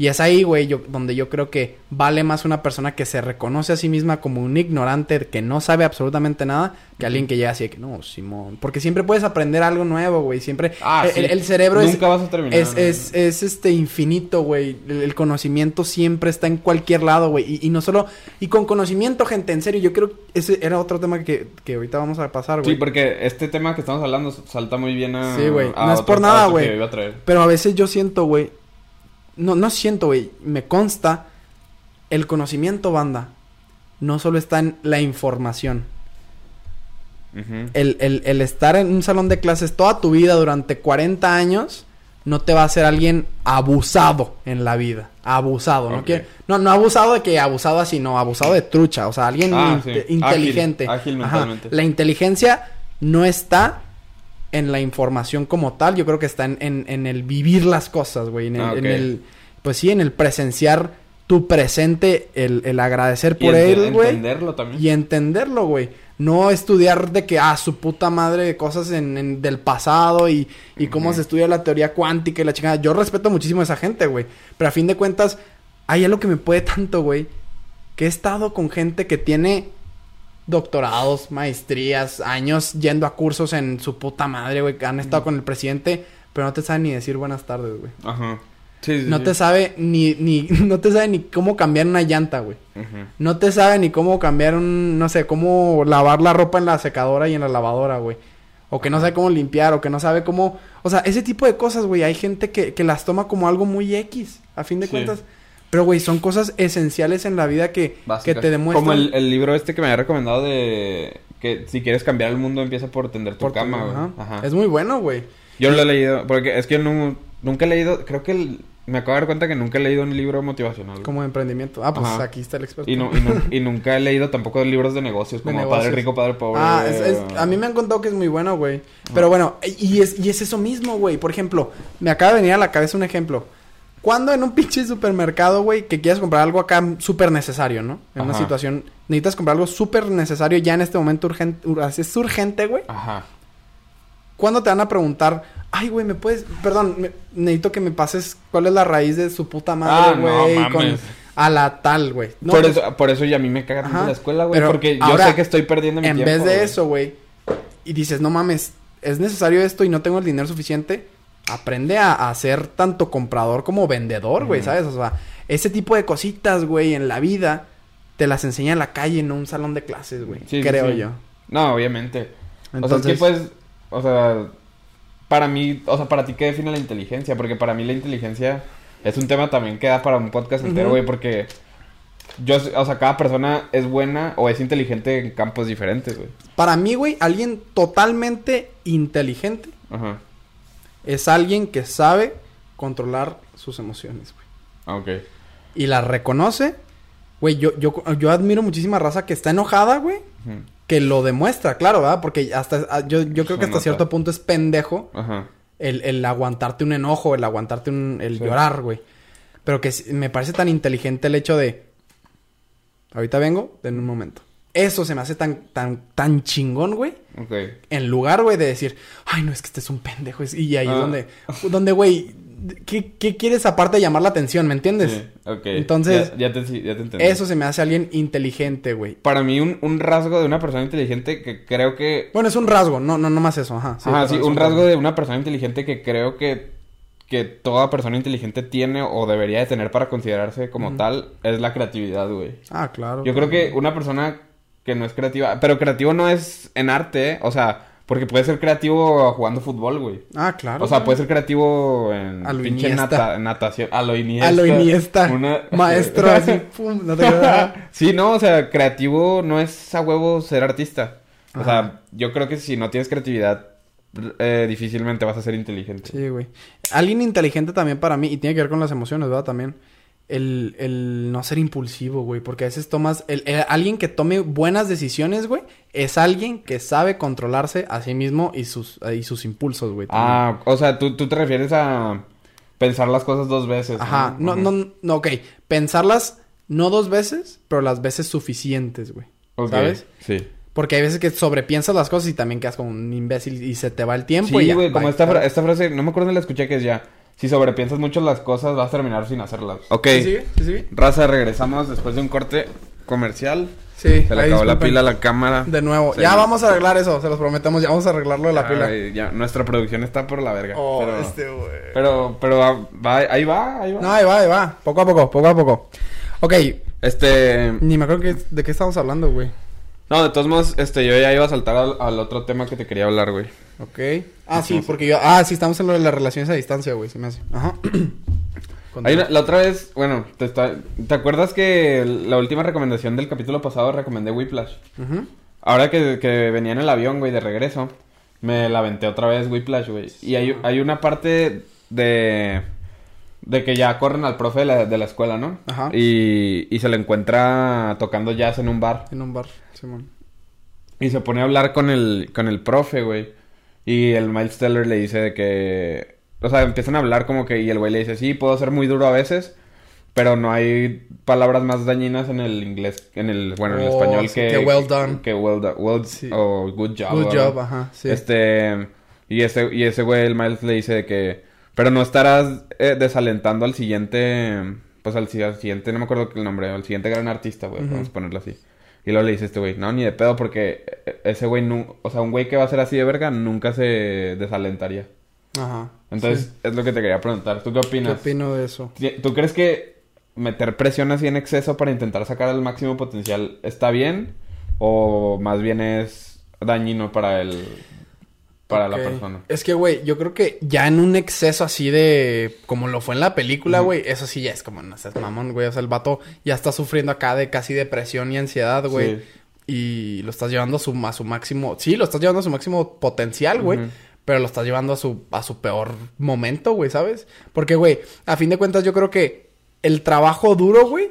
Y es ahí, güey, yo, donde yo creo que vale más una persona que se reconoce a sí misma como un ignorante que no sabe absolutamente nada que alguien que llega así de que no, Simón. Porque siempre puedes aprender algo nuevo, güey. Siempre. Ah, el, sí. el cerebro es. Nunca vas a terminar. Es, es, es este infinito, güey. El, el conocimiento siempre está en cualquier lado, güey. Y, y no solo. Y con conocimiento, gente, en serio, yo creo que ese era otro tema que, que ahorita vamos a pasar, güey. Sí, porque este tema que estamos hablando salta muy bien a. Sí, güey. No es por nada, güey. Pero a veces yo siento, güey. No, no siento, güey. Me consta. El conocimiento, banda. No solo está en la información. El, el, el estar en un salón de clases toda tu vida durante 40 años no te va a hacer alguien abusado en la vida. Abusado, ¿no? Quiere- no, no abusado de que abusado así, no, abusado de trucha. O sea, alguien Ah, sí. inteligente. Ágil, mentalmente. La inteligencia no está en la información como tal. Yo creo que está en, en, en el vivir las cosas, güey. En el, Ah, en el- pues sí, en el presenciar tu presente, el, el agradecer Y por él, güey. entenderlo también. Y entenderlo, güey. No estudiar de que, ah, su puta madre cosas en, del pasado y, y cómo se estudia la teoría cuántica y la chingada. Yo respeto muchísimo a esa gente, güey. Pero a fin de cuentas, hay algo que me puede tanto, güey. Que he estado con gente que tiene doctorados, maestrías, años yendo a cursos en su puta madre, güey. Que han estado con el presidente, pero no te saben ni decir buenas tardes, güey. Ajá. Sí, sí, No sí. te sabe ni, ni, (laughs) no te sabe ni cómo cambiar una llanta, güey. Ujú. No te sabe ni cómo cambiar un, no sé, cómo lavar la ropa en la secadora y en la lavadora, güey. O que no sabe cómo limpiar, o que no sabe cómo... O sea, ese tipo de cosas, güey. Hay gente que, que las toma como algo muy X, a fin de Sí. cuentas. Pero, güey, son cosas esenciales en la vida que, que te demuestran... Como el, el libro este que me había recomendado de que si quieres cambiar el mundo empieza por tender tu por cama, güey. ajá. Ajá. Es muy bueno, güey. Yo lo he leído, porque es que yo no, nunca he leído, creo que el- me acabo de dar cuenta que nunca he leído un libro motivacional. güey. Como de emprendimiento. Ah, pues Ajá. aquí está el experto. Y, no, y, nu- y nunca he leído tampoco libros de negocios, De como negocios. Padre Rico, Padre Pobre. Ah, es- es- o- a mí me han contado que es muy bueno, güey. Pero bueno, y es, y es eso mismo, güey. Por ejemplo, me acaba de venir a la cabeza un ejemplo. Cuando en un pinche supermercado, güey, que quieras comprar algo acá súper necesario, ¿no? En una situación, necesitas comprar algo súper necesario ya en este momento urgente, es urgente, güey. Ajá. ¿Cuándo te van a preguntar, ay, güey, me puedes, perdón, me- necesito que me pases cuál es la raíz de su puta Ah, madre, no güey, con a la tal, güey? No, por, pues, eso, por eso ya a mí me cagan Ajá. de la escuela, güey. Porque yo ahora, sé que estoy perdiendo mi en tiempo. vez de eso, güey, y dices, no mames, es necesario esto y no tengo el dinero suficiente, aprende a, a ser tanto comprador como vendedor, güey. ¿sabes? O sea, ese tipo de cositas, güey, en la vida, te las enseña en la calle, en un salón de clases, güey. Sí, creo sí. yo. No, obviamente. O sea, es Entonces, que pues, o sea, para mí, o sea, para ti, ¿qué define la inteligencia? Porque para mí la inteligencia es un tema también que da para un podcast entero, güey, porque yo, o sea, cada persona es buena o es inteligente en campos diferentes, güey. para mí, güey, alguien totalmente inteligente Ajá. Es alguien que sabe controlar sus emociones, güey. Ah, ok. Y las reconoce. Güey, yo, yo, yo admiro muchísima raza que está enojada, güey. Que lo demuestra, claro, ¿verdad? Porque hasta ah, yo, yo creo que hasta cierto punto es pendejo Ajá. el, el aguantarte un enojo, el aguantarte un, el Sí. llorar, güey. Pero que me parece tan inteligente el hecho de ahorita vengo, en un momento. Eso se me hace tan, tan, tan chingón, güey. Ok. En lugar, güey, de decir, ay, no, es que este es un pendejo. es- Y ahí es Ah. donde, donde, güey, ¿qué, ¿qué quieres aparte de llamar la atención? ¿Me entiendes? Sí, ok. Entonces, Ya, ya te, sí, ya te entendí. Eso se me hace alguien inteligente, güey. Para mí, un, un rasgo de una persona inteligente que creo que Bueno, es un rasgo, no, no, no más eso, ajá. Ajá, sí, perdón, es un rasgo de una persona inteligente que creo que, que toda persona inteligente tiene o debería de tener para considerarse como tal es la creatividad, güey. Ah, claro. Yo creo que una persona que no es creativa, pero creativo no es en arte, ¿eh? o sea, porque puede ser creativo jugando fútbol, güey. Ah, claro. O sea, güey. puede ser creativo en A lo pinche nata- natación, a lo Iniesta. A lo Iniesta. Una- Maestro, (laughs) así, pum, no te (laughs) sí, no, o sea, creativo no es a huevo ser artista. O Ajá. sea, yo creo que si no tienes creatividad, eh, difícilmente vas a ser inteligente. Sí, güey. Alguien inteligente también para mí, y tiene que ver con las emociones, ¿verdad? También. El, el no ser impulsivo, güey. Porque a veces tomas. El, el- alguien que tome buenas decisiones, güey, es alguien que sabe controlarse a sí mismo y sus, y sus impulsos, güey. también. Ah, o sea, tú, tú te refieres a pensar las cosas dos veces. Ajá. No, no, no, ok. Pensarlas no dos veces, pero las veces suficientes, güey. ¿Sabes? Sí. Porque hay veces que sobrepiensas las cosas y también quedas como un imbécil y se te va el tiempo y Sí, ya. güey, como esta, fra- esta frase, no me acuerdo dónde la escuché que es ya. Si sobrepiensas mucho las cosas, vas a terminar sin hacerlas. Ok. ¿Sí sigue? ¿Sí sigue? Raza, regresamos después de un corte comercial. Sí. Se le ahí acabó la pila a la cámara. De nuevo. Se- Ya vamos a arreglar eso, se los prometemos. Ya vamos a arreglarlo de la pila. Ya, nuestra producción está por la verga. Oh, pero, este güey. pero, pero va- va- ahí va, ahí va. No, ahí va, ahí va. Poco a poco, poco a poco. Ok, Este, ni me acuerdo que- de qué estamos hablando, güey. no, de todos modos, este, yo ya iba a saltar al, al otro tema que te quería hablar, güey. Ok. Ah, sí, porque yo... Ah, sí, estamos en lo de las relaciones a distancia, güey. Se me hace. Ajá. (clears throat) La otra vez, bueno, te, está- ¿te acuerdas que la última recomendación del capítulo pasado recomendé Whiplash? Ujú. Ahora que, que venía en el avión, güey, de regreso, me la aventé otra vez Whiplash, güey. Y hay, hay una parte de... De que ya corren al profe de la, de la escuela, ¿no? Ajá. Y, y se le encuentra tocando jazz en un bar. En un bar, Simón. Y se pone a hablar con el, con el profe, güey. Y el Miles Teller le dice de que... O sea, empiezan a hablar como que... Y el güey le dice, sí, puedo ser muy duro a veces. Pero no hay palabras más dañinas en el inglés... En el... Bueno, en el Oh, español sí, que... que well done. Que well done. Well, Sí. O good job. Good o- job, ajá, sí. Este... Y ese, y ese güey, el Miles, le dice de que... Pero no estarás eh, desalentando al siguiente... Pues al, si- al siguiente... No me acuerdo el nombre. Al siguiente gran artista, güey. Ujú. Vamos a ponerlo así. Y luego le dice este güey, no, ni de pedo, porque ese güey, nu- o sea, un güey que va a ser así de verga nunca se desalentaría. Ajá. Entonces, sí. es lo que te quería preguntar. ¿Tú qué ¿qué opinas? opino de eso? ¿Tú crees que meter presión así en exceso para intentar sacar el máximo potencial está bien? ¿O más bien es dañino para el... para la persona? Es que, güey, yo creo que ya en un exceso así de... Como lo fue en la película, güey. Eso sí ya es como... No seas mamón, güey. O sea, el vato ya está sufriendo acá de casi depresión y ansiedad, güey. Sí. Y lo estás llevando a su, a su máximo... Sí, lo estás llevando a su máximo potencial, güey. Pero lo estás llevando a su, a su peor momento, güey, ¿sabes? Porque, güey, a fin de cuentas yo creo que el trabajo duro, güey,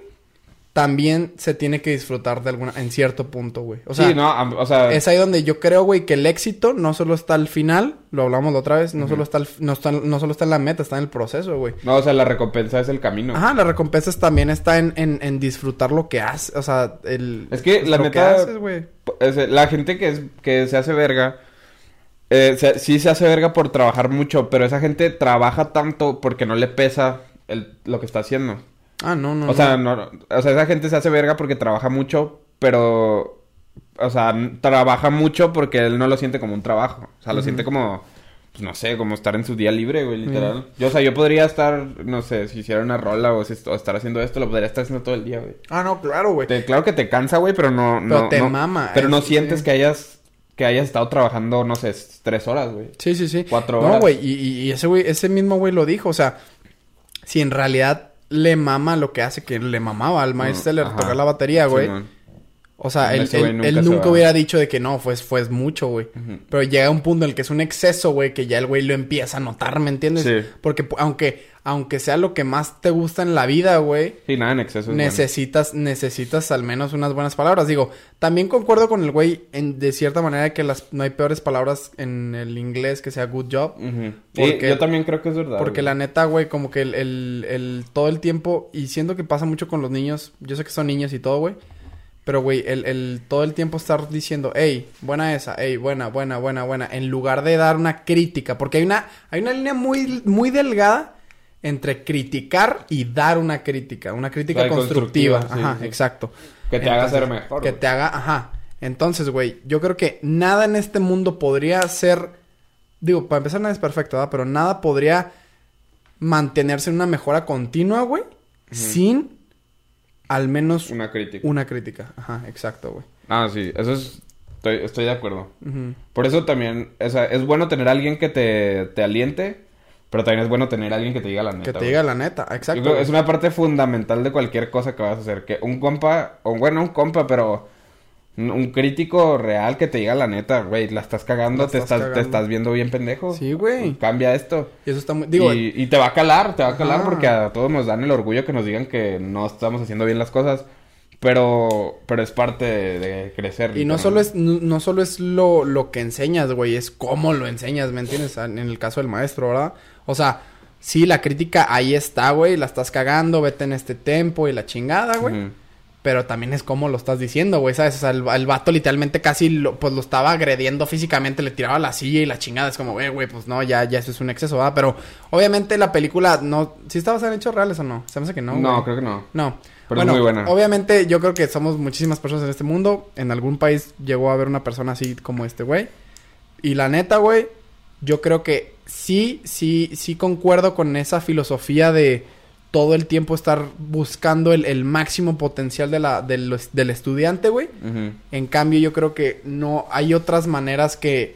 también se tiene que disfrutar de alguna... En cierto punto, güey. O sea, sí, no, am- o sea... es ahí donde yo creo, güey, que el éxito no solo está al final, lo hablamos la otra vez, no solo está, al- no está no solo está en la meta, está en el proceso, güey. No, o sea, la recompensa es el camino. Ajá, las recompensas también está en, en, en disfrutar lo que haces, o sea, el... Es que, la lo neta, haces, güey. Es, la gente que, es, que se hace verga, eh, se- sí se hace verga por trabajar mucho, pero esa gente trabaja tanto porque no le pesa el, lo que está haciendo. Ah, no, no, O sea, no, o sea, esa gente se hace verga porque trabaja mucho, pero, o sea, trabaja mucho porque él no lo siente como un trabajo. O sea, lo siente como, pues no sé, como estar en su día libre, güey, literal. Yo, o sea, yo podría estar, no sé, si hiciera una rola o, si o estar haciendo esto, lo podría estar haciendo todo el día, güey. Ah, no, claro, güey. Te- claro que te cansa, güey, pero no... Pero no- te no- mama, Pero no es- sientes sí. que hayas... Que hayas estado trabajando, no sé, tres horas, güey. Sí, sí, sí. Cuatro No, horas. güey, y, y- y ese güey, ese mismo güey lo dijo, o sea, si en realidad le mama lo que hace, que le mamaba al Miles Mm, ajá. tocar la batería, güey. O sea, él, él- nunca él nunca hubiera dicho de que no, fue, fue mucho, güey. Pero llega un punto en el que es un exceso, güey, que ya el güey lo empieza a notar, ¿me entiendes? Sí. Porque aunque, aunque sea lo que más te gusta en la vida, güey, Sí, nada en exceso. bueno. necesitas, necesitas al menos unas buenas palabras. Digo, también concuerdo con el güey en, de cierta manera que las, no hay peores palabras en el inglés que sea good job. Porque- yo también creo que es verdad. Porque güey. la neta, güey, como que el, el, el- todo el tiempo, y siento que pasa mucho con los niños, yo sé que son niños y todo, güey, pero, güey, el, el, todo el tiempo estar diciendo, hey, buena esa, hey, buena, buena, buena, buena, en lugar de dar una crítica, porque hay una, hay una línea muy, muy delgada entre criticar y dar una crítica, una crítica O sea, constructiva. Ajá, sí. exacto. Que te haga ser mejor. Que te haga, ajá. Entonces, güey, yo creo que nada en este mundo podría ser, digo, para empezar nada es perfecto, ¿verdad? Pero nada podría mantenerse en una mejora continua, güey, sin al menos Una crítica. una crítica. Ajá, exacto, güey. Ah, sí, eso es... Estoy, estoy de acuerdo. Por eso también, o sea, es bueno tener a alguien que te, te aliente, pero también es bueno tener a alguien que te diga la neta. Que te güey. diga la neta, Yo exacto. creo es una parte fundamental de cualquier cosa que vas a hacer. Que un compa, o bueno, un compa, pero un, crítico real que te diga la neta, güey, la estás cagando, La te, estás te estás viendo bien pendejo. Sí, güey. Cambia esto. Y eso está muy... Digo, y, y te va a calar, te va a calar porque a todos nos dan el orgullo que nos digan que no estamos haciendo bien las cosas. Pero, pero es parte de, de crecer. Y no solo es, no, no solo es lo, lo que enseñas, güey, es cómo lo enseñas, ¿me entiendes? En el caso del maestro, ¿verdad? O sea, sí, la crítica ahí está, güey, la estás cagando, vete en este tempo y la chingada, güey. Pero también es como lo estás diciendo, güey, ¿sabes? O sea, el, el vato literalmente casi lo, pues lo estaba agrediendo físicamente, le tiraba la silla y la chingada. Es como, güey, güey, pues no, ya, ya eso es un exceso, ¿verdad? Pero obviamente la película no... ¿Sí está basada en hechos reales o no? Se me hace que no, No, creo que no. No. Pero es muy buena. Obviamente, yo creo que somos muchísimas personas en este mundo. En algún país llegó a haber una persona así como este güey. Y la neta, güey, yo creo que sí, sí, sí concuerdo con esa filosofía de todo el tiempo estar buscando el, el máximo potencial de la, del, del estudiante, güey. En cambio, yo creo que no hay otras maneras que,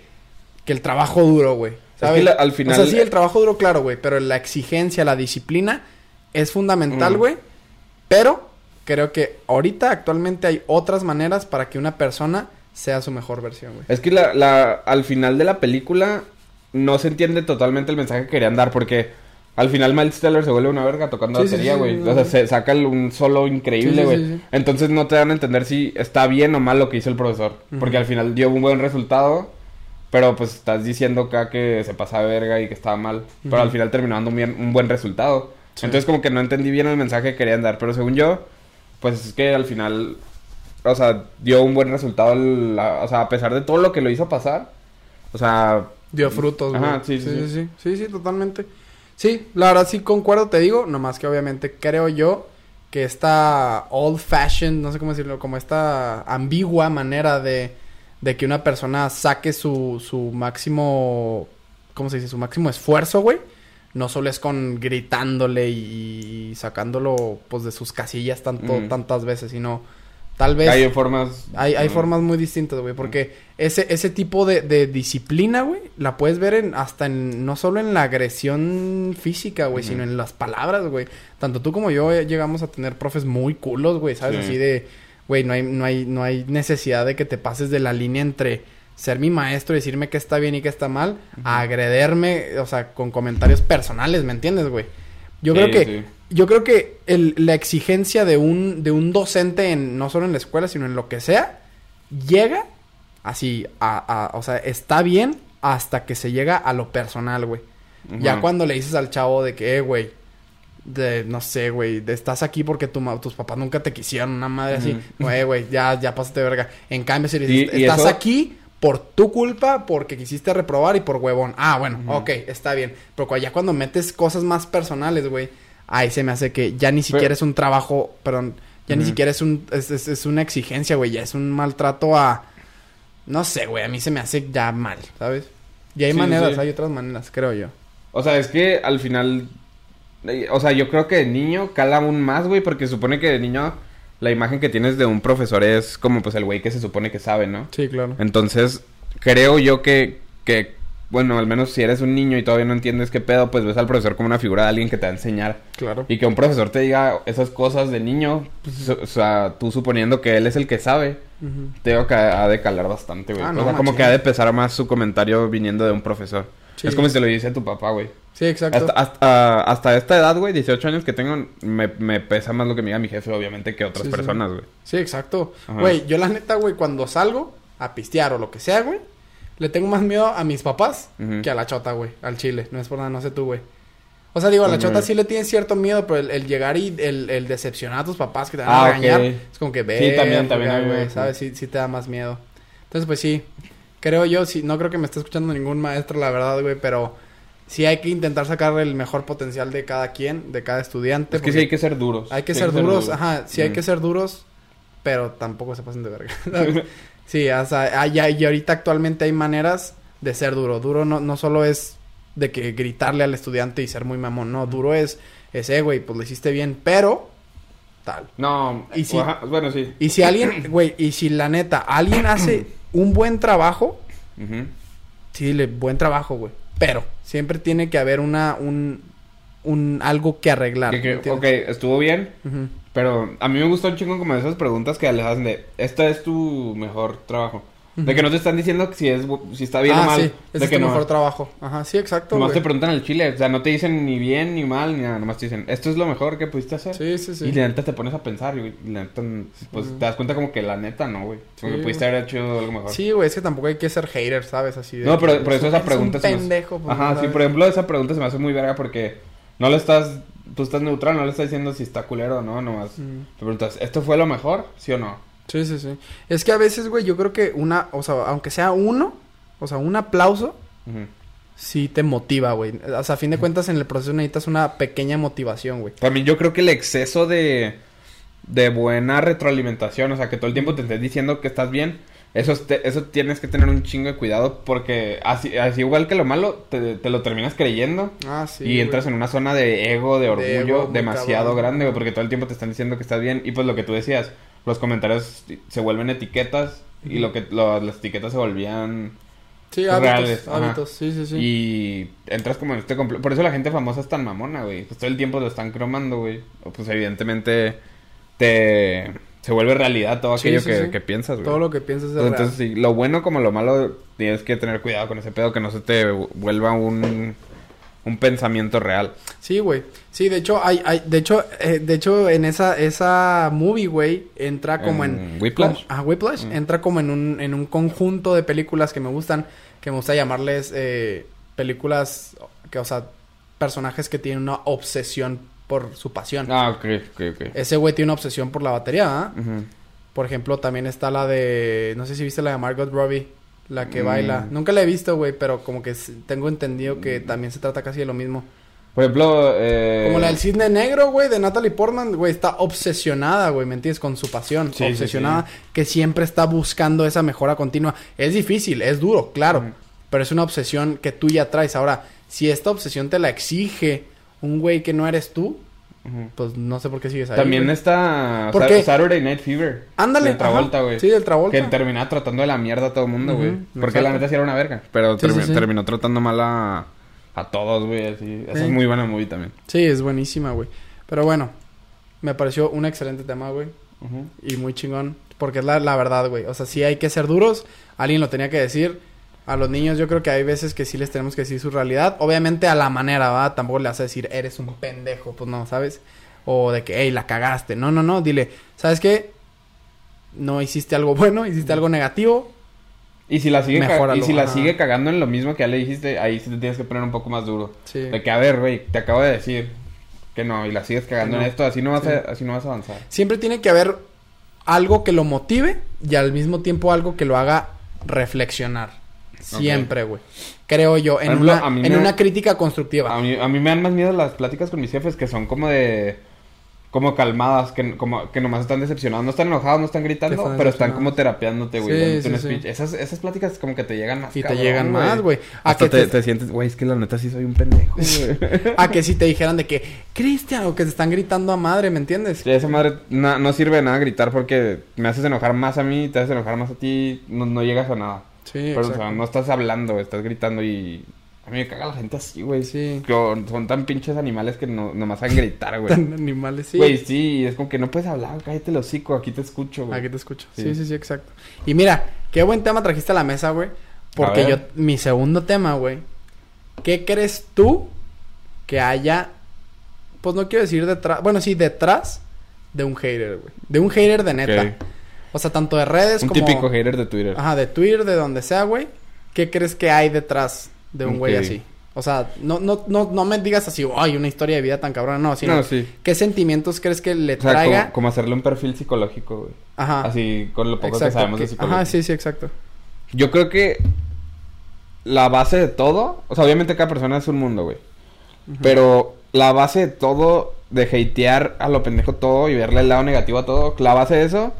que el trabajo duro, güey. ¿sabes? que la- al final- O sea, sí, el trabajo duro, claro, güey. Pero la exigencia, la disciplina es fundamental, güey. Pero creo que ahorita, actualmente, hay otras maneras para que una persona sea su mejor versión, güey. Es que la, la, al final de la película no se entiende totalmente el mensaje que querían dar porque al final Miles Teller se vuelve una verga tocando Sí, batería, güey. sí, o sea, se saca un solo increíble, güey. Entonces no te dan a entender si está bien o mal lo que hizo el profesor. Porque al final dio un buen resultado, pero pues estás diciendo acá que se pasaba verga y que estaba mal. Pero al final terminó dando un, bien- un buen resultado. Entonces como que no entendí bien el mensaje que querían dar. Pero según yo, pues es que al final, o sea, dio un buen resultado. la- o sea, a pesar de todo lo que lo hizo pasar. O sea, Dio frutos, güey. Ajá, sí, sí, sí, sí. sí. Sí, sí, totalmente. Sí, la verdad sí concuerdo, te digo. Nomás que obviamente creo yo que esta old fashioned, no sé cómo decirlo, como esta ambigua manera de, de que una persona saque su, su máximo, ¿cómo se dice? Su máximo esfuerzo, güey. No solo es con gritándole y, y sacándolo, pues, de sus casillas tanto, Mm. tantas veces, sino tal vez... hay formas... Hay, hay mm, formas muy distintas, güey, porque ese, ese tipo de, de disciplina, güey, la puedes ver en, hasta en, no solo en la agresión física, güey, sino en las palabras, güey. Tanto tú como yo eh, llegamos a tener profes muy culos, güey, ¿sabes? Sí. Así de, güey, no hay, no hay, no hay necesidad de que te pases de la línea entre ser mi maestro y decirme que está bien y que está mal, a agrederme, o sea, con comentarios personales, ¿me entiendes, güey? Yo creo que sí. yo creo que el- la exigencia de un, de un docente, en, no solo en la escuela, sino en lo que sea, llega así, a, a- o sea, está bien hasta que se llega a lo personal, güey. Ya cuando le dices al chavo de que, eh, güey, de, no sé, güey, de- estás aquí porque tu tus papás nunca te quisieron, una madre así, güey, güey, ya, ya pasaste de verga. En cambio, si le dices, estás eso- aquí por tu culpa, porque quisiste reprobar y por huevón. Ah, bueno, Ujú. ok, está bien. Pero ya cuando metes cosas más personales, güey, ahí se me hace que ya ni siquiera es un trabajo, perdón, ya ni siquiera es un, es, es- es una exigencia, güey, ya es un maltrato a, no sé, güey, a mí se me hace ya mal, ¿sabes? Y hay Sí, maneras, sí. hay otras maneras, creo yo. O sea, es que al final... eh, O sea, yo creo que de niño cala aún más, güey, porque supone que de niño la imagen que tienes de un profesor es como pues el güey que se supone que sabe, ¿no? Sí, claro. Entonces, creo yo que, que, bueno, al menos si eres un niño y todavía no entiendes qué pedo, pues ves al profesor como una figura de alguien que te va a enseñar. Claro. Y que un profesor te diga esas cosas de niño, pues, o sea, tú suponiendo que él es el que sabe, te digo que ha de calar bastante, güey. Ah, o sea, como que ha de pesar más su comentario viniendo de un profesor. Sí. Es como si te lo dice a tu papá, güey. Sí, exacto. Hasta, hasta, hasta esta edad, güey, 18 años que tengo, me, me pesa más lo que me diga mi jefe, obviamente, que otras Sí, personas, güey. Sí, exacto. Ajá. Güey, yo la neta, güey, cuando salgo a pistear o lo que sea, güey, le tengo más miedo a mis papás que a la chota, güey, al chile. No es por nada, no sé tú, güey. O sea, digo, a la chota sí le tienes cierto miedo, pero el, el llegar y el, el decepcionar a tus papás que te van Ah, a regañar, ok. es como que ve. Sí, también, también güey. ¿sabes? Sí, sí te da más miedo. Entonces, pues sí, creo yo, sí, no creo que me esté escuchando ningún maestro, la verdad, güey, pero sí hay que intentar sacar el mejor potencial de cada quien, de cada estudiante. Es que sí hay que ser duros. hay que Sí ser duros, ajá, sí hay Mm. que ser duros, pero tampoco se pasen de verga. (laughs) ¿sabes? (laughs) sí, o sea, hay- hay- y ahorita actualmente hay maneras de ser duro. Duro no, no solo es de que gritarle al estudiante y ser muy mamón, no, duro es, ese güey, pues lo hiciste bien, pero tal. No, Y si- ajá, bueno, sí. Y si alguien, (clears throat) güey, y si la neta, alguien hace un buen trabajo, sí, le, buen trabajo, güey, pero siempre tiene que haber una, un, un, algo que arreglar. Que- ok, estuvo bien, pero a mí me gustó un chingo como esas preguntas que les hacen de, esta es tu mejor trabajo. De que no te están diciendo si es si está bien ah, o mal. sí, de es que tu no. mejor trabajo. Ajá, sí, exacto, Nomás güey. te preguntan el chile, o sea, no te dicen ni bien ni mal ni nada, nomás te dicen, esto es lo mejor que pudiste hacer. Sí, sí, sí. Y la neta te pones a pensar, y la neta, pues te das cuenta como que la neta no, güey. Como que Sí, pudiste haber hecho algo mejor. Sí, güey, es que tampoco hay que ser hater, ¿sabes? Así de No, pero que por eso eres esa un pregunta se me hace- pendejo. pues, Ajá, sí, por ejemplo, esa pregunta se me hace muy verga porque no le estás tú estás neutral, no le estás diciendo si está culero o no, nomás. Mm. Te preguntas, ¿esto fue lo mejor? ¿Sí o no? Sí, sí, sí. Es que a veces, güey, yo creo que una, o sea, aunque sea uno, o sea, un aplauso, sí te motiva, güey. O sea, a fin de cuentas, en el proceso necesitas una pequeña motivación, güey. También yo creo que el exceso de, de buena retroalimentación, o sea, que todo el tiempo te estés diciendo que estás bien, eso, es te- eso tienes que tener un chingo de cuidado porque así, así igual que lo malo, te, te lo terminas creyendo Ah, sí. y entras en una zona de ego, de orgullo ego, demasiado cabrón. grande, güey, porque todo el tiempo te están diciendo que estás bien y pues lo que tú decías, los comentarios se vuelven etiquetas y lo que lo- las etiquetas se volvían Sí, hábitos, reales, hábitos, sí, sí, sí. y entras como en este complejo. Por eso la gente famosa es tan mamona, güey. Pues todo el tiempo lo están cromando, güey. O pues evidentemente te... Se vuelve realidad todo aquello sí, que, sí. que piensas, güey. Todo lo que piensas es real. Entonces, sí, lo bueno como lo malo, tienes que tener cuidado con ese pedo, que no se te vuelva un, un pensamiento real. Sí, güey. Sí, de hecho, hay, hay, de hecho, eh, de hecho, en esa, esa movie, güey, entra como en... En Whiplash. como- ah, Whiplash. Mm. Entra como en un, en un conjunto de películas que me gustan, que me gusta llamarles eh, películas, que, o sea, personajes que tienen una obsesión por su pasión. Ah, ok, ok, ok. Ese güey tiene una obsesión por la batería, ¿ah? Por ejemplo, también está la de... No sé si viste la de Margot Robbie. La que Mm. baila. Nunca la he visto, güey, pero como que tengo entendido que también se trata casi de lo mismo. Por ejemplo, eh... Como la del cisne negro, güey, de Natalie Portman, güey, está obsesionada, güey, ¿me entiendes? Con su pasión. Sí, sí, obsesionada, que siempre está buscando esa mejora continua. Es difícil, es duro, claro, Ujú. pero es una obsesión que tú ya traes. Ahora, si esta obsesión te la exige un güey que no eres tú, Pues no sé por qué sigues ahí. También güey. está ¿Por qué? Saturday Night Fever. Ándale, De Travolta, güey. Sí, del Travolta. Que terminaba tratando de la mierda a todo el mundo, güey. Porque la neta sí era una verga. Pero Sí, sí, termi- sí. terminó tratando mal a, a todos, güey. Así. Esa Sí. es muy buena movie también. Sí, es buenísima, güey. Pero bueno, me pareció un excelente tema, güey. Y muy chingón. Porque es la, la verdad, güey. O sea, sí hay que ser duros. Alguien lo tenía que decir. A los niños yo creo que hay veces que sí les tenemos que decir su realidad. Obviamente a la manera, ¿va? Tampoco le vas a decir, eres un pendejo. Pues no, ¿sabes? O de que, hey, la cagaste. No, no, no. Dile, ¿sabes qué? No hiciste algo bueno, hiciste algo negativo. Y si la sigue, y si la sigue cagando en lo mismo que ya le dijiste, ahí sí te tienes que poner un poco más duro. Sí. De que, a ver, güey, te acabo de decir que no, y la sigues cagando no. en esto, así no vas Sí. a, así no vas a avanzar. Siempre tiene que haber algo que lo motive y al mismo tiempo algo que lo haga reflexionar. Siempre, güey. Creo yo, en, ejemplo, una, en me- una crítica constructiva. A mí, a mí me dan más miedo las pláticas con mis jefes que son como de... Como calmadas, que, como, que nomás están decepcionados. No están enojados, no están gritando, están pero están como terapeándote, güey. Sí, sí, sí. Esas, esas pláticas como que te llegan más y te llegan más, güey. A Hasta que te, te- te sientes, güey, es que la neta sí soy un pendejo, güey. (laughs) A que si te dijeran de que, Cristian, o que te están gritando a madre, ¿me entiendes? Sí, esa madre na- no sirve de nada gritar porque me haces enojar más a mí, te haces enojar más a ti, no, no llegas a nada. Sí, Pero, o sea, exacto. no estás hablando, estás gritando y... A mí me caga la gente así, güey. Sí. Son tan pinches animales que no, nomás saben gritar, güey. Tan animales, sí. Güey, sí, es como que no puedes hablar, cállate el hocico, aquí te escucho, güey. Aquí te escucho. Sí. Sí. sí, sí, exacto. Y mira, qué buen tema trajiste a la mesa, güey. Porque yo, mi segundo tema, güey. ¿Qué crees tú que haya, pues no quiero decir detrás, bueno, sí, detrás de un hater, güey? De un hater de neta. Ok. O sea, tanto de redes Un como... típico hater de Twitter. Ajá, de Twitter, de donde sea, güey. ¿Qué crees que hay detrás de un güey así? O sea, no, no, no, no me digas así, ay, una historia de vida tan cabrona, no, sino... no, sí. ¿Qué sentimientos crees que le O sea, traiga? como, como hacerle un perfil psicológico, güey. Ajá. Así, con lo poco que sabemos de que- psicología. Ajá, sí, sí, exacto. Yo creo que la base de todo, o sea, obviamente cada persona es un mundo, güey. Pero la base de todo, de hatear a lo pendejo todo y verle el lado negativo a todo, la base de eso,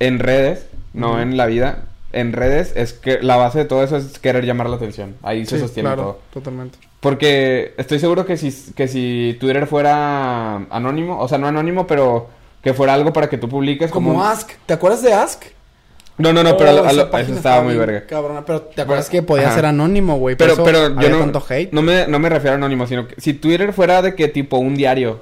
en redes, no en la vida, en redes, es que la base de todo eso es querer llamar la atención. Ahí se sostiene claro, todo. totalmente. Porque estoy seguro que si, que si Twitter fuera anónimo, o sea, no anónimo, pero que fuera algo para que tú publiques Como Ask, ¿te acuerdas de Ask? No, no, no, pero Oh, a lo- a eso estaba muy verga. Cabrona, pero ¿te acuerdas que podía ajá. ser anónimo, güey? Pero, pero yo no, tanto hate. no me, no me refiero a anónimo, sino que si Twitter fuera de que tipo un diario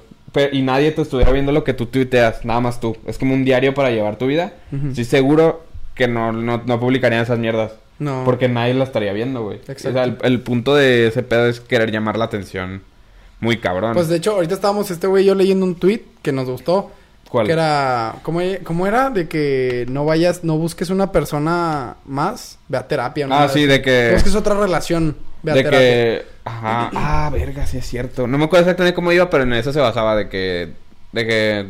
y nadie te estuviera viendo lo que tú tuiteas, nada más tú, es como un diario para llevar tu vida, Ujú. estoy seguro que no, no, no publicarían esas mierdas. No. Porque nadie la estaría viendo, güey. O Exacto. sea, el, el punto de ese pedo es querer llamar la atención muy cabrón. Pues de hecho, ahorita estábamos este güey yo leyendo un tweet que nos gustó. ¿Cuál? Que era... ¿cómo, ¿Cómo era? De que no vayas... No busques una persona más. Ve a terapia. ¿no? Ah, sí, de que... Busques otra relación. Ve a de terapia. que Ajá. Ah, verga, sí es cierto. No me acuerdo exactamente cómo iba, pero en eso se basaba de que... De que...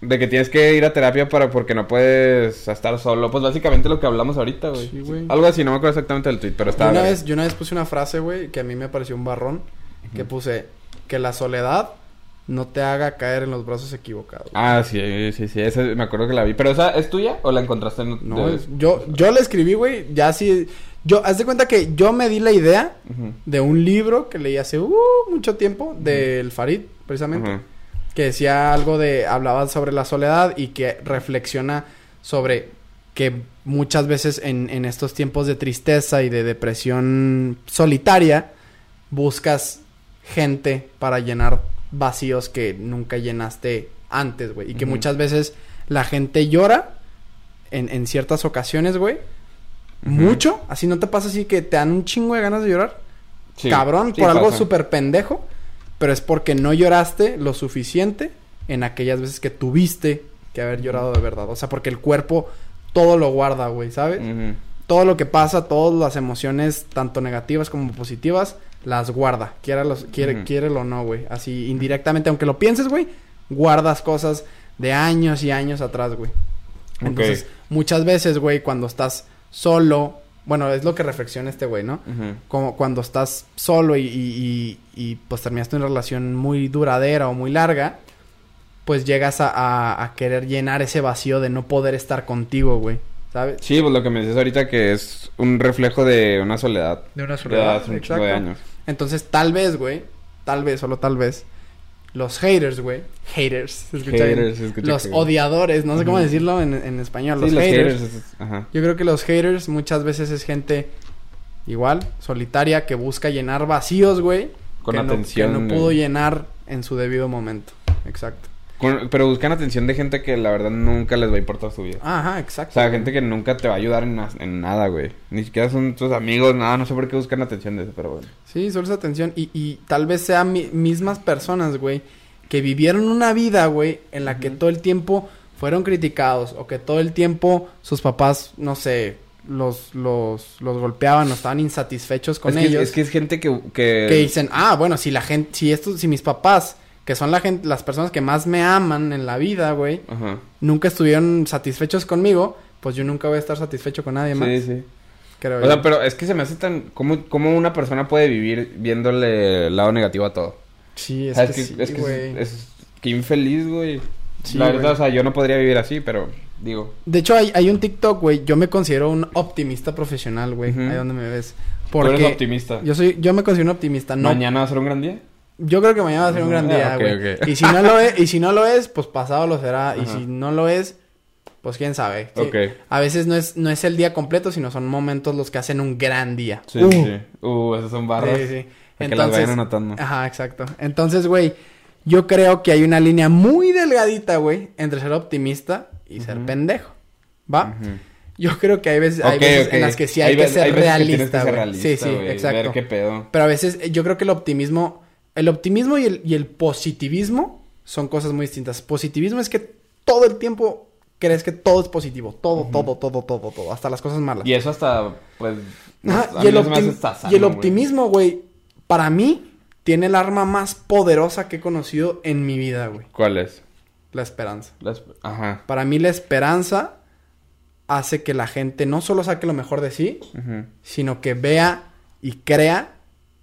De que tienes que ir a terapia para porque no puedes estar solo. Pues básicamente lo que hablamos ahorita, güey. Sí, güey. Algo así, no me acuerdo exactamente del tweet, pero Yo estaba... una, vez, yo una vez puse una frase, güey, que a mí me pareció un barrón. Que puse que la soledad no te haga caer en los brazos equivocados. Ah, sí, sí, sí. Esa me acuerdo que la vi. ¿Pero esa es tuya o la encontraste en...? No, de- yo, yo le escribí, güey, ya así... Yo, haz de cuenta que yo me di la idea de un libro que leí hace uh, mucho tiempo, del Farid, precisamente. Que decía algo de hablaba sobre la soledad y que reflexiona sobre que muchas veces en, en estos tiempos de tristeza y de depresión solitaria buscas gente para llenar vacíos que nunca llenaste antes, güey. Y que muchas veces la gente llora en, en ciertas ocasiones, güey. Mucho. Así no te pasa así que te dan un chingo de ganas de llorar Sí. cabrón Sí por algo súper pendejo, pero es porque no lloraste lo suficiente en aquellas veces que tuviste que haber llorado de verdad. O sea, porque el cuerpo todo lo guarda, güey, ¿sabes? Todo lo que pasa, todas las emociones, tanto negativas como positivas, las guarda. Quiera los, quiere, Ujú. quiérelo o no, güey. Así indirectamente, aunque lo pienses, güey, guardas cosas de años y años atrás, güey. Entonces, muchas veces, güey, cuando estás solo, bueno, es lo que reflexiona este güey, ¿no? Como cuando estás solo y, y, y- y, pues terminaste una relación muy duradera o muy larga, pues llegas a, a- a querer llenar ese vacío de no poder estar contigo, güey. ¿Sabes? Sí, pues lo que me dices ahorita que es un reflejo de una soledad. De una De hace un de años. Entonces, tal vez, güey, tal vez, solo tal vez, los haters, güey, haters, ¿se escucha bien? Haters, escucha los odiadores, no sé cómo decirlo en, en español, Sí, los, los haters. haters. es- Ajá. Yo creo que los haters muchas veces es gente igual, solitaria, que busca llenar vacíos, güey. Con que no- atención, que no pudo llenar en su debido momento. Exacto. Con- pero buscan atención de gente que la verdad nunca les va a importar su vida. Ajá, O exacto. sea, gente que nunca te va a ayudar en, na- en nada, güey. Ni siquiera son tus amigos, nada. No sé por qué buscan atención de eso, pero bueno. Sí, solo esa atención. Y, y tal vez sean mi- mismas personas, güey, que vivieron una vida, güey, en la que todo el tiempo fueron criticados o que todo el tiempo sus papás, no sé, los, los, los golpeaban o estaban insatisfechos con es, que, ellos. es que es gente que... que... que dicen, ah, bueno, si la gente, si estos, si mis papás, que son la gente, las personas que más me aman en la vida, güey, Ajá. nunca estuvieron satisfechos conmigo, pues yo nunca voy a estar satisfecho con nadie más. Sí, sí. creo O yo. sea, pero es que se me hace tan... ¿Cómo, cómo una persona puede vivir viéndole el lado negativo a todo? Sí, es que, sí, es que güey. es, es- Qué infeliz, güey. Sí, la güey. verdad, o sea, yo no podría vivir así, pero... Digo... De hecho, hay, hay un TikTok, güey. Yo me considero un optimista profesional, güey. Ujú. Ahí donde me ves. Tú eres Porque optimista. yo soy, yo me considero un optimista. No, ¿Mañana va a ser un gran día? Yo creo que mañana va a ser un gran Ah, día, güey. Y si no lo es, y si no lo es, pues pasado lo será. Y si no lo es, pues quién sabe. Sí. Ok. A veces no es, no es el día completo, sino son momentos los que hacen un gran día. Sí, Uh, sí. Uh, esas son barras. Sí, sí. Para que las vayan anotando. Ajá, exacto. Entonces, güey, yo creo que hay una línea muy delgadita, güey, entre ser optimista y ser pendejo. ¿Va? Yo creo que hay veces, hay veces en las que sí hay, que ser veces realista, que ser güey. realista, Sí, sí, exacto. Ver qué pedo. Pero a veces yo creo que el optimismo, el optimismo y el, y el positivismo son cosas muy distintas. Positivismo es que todo el tiempo crees que todo es positivo. Todo, todo, todo, todo, todo. Hasta las cosas malas. Y eso hasta, pues... Ajá, y, el sano, y optimismo, güey, para mí, tiene el arma más poderosa que he conocido en mi vida, güey. ¿Cuál es? La esperanza. Ajá. Para mí, la esperanza hace que la gente no solo saque lo mejor de sí, sino que vea y crea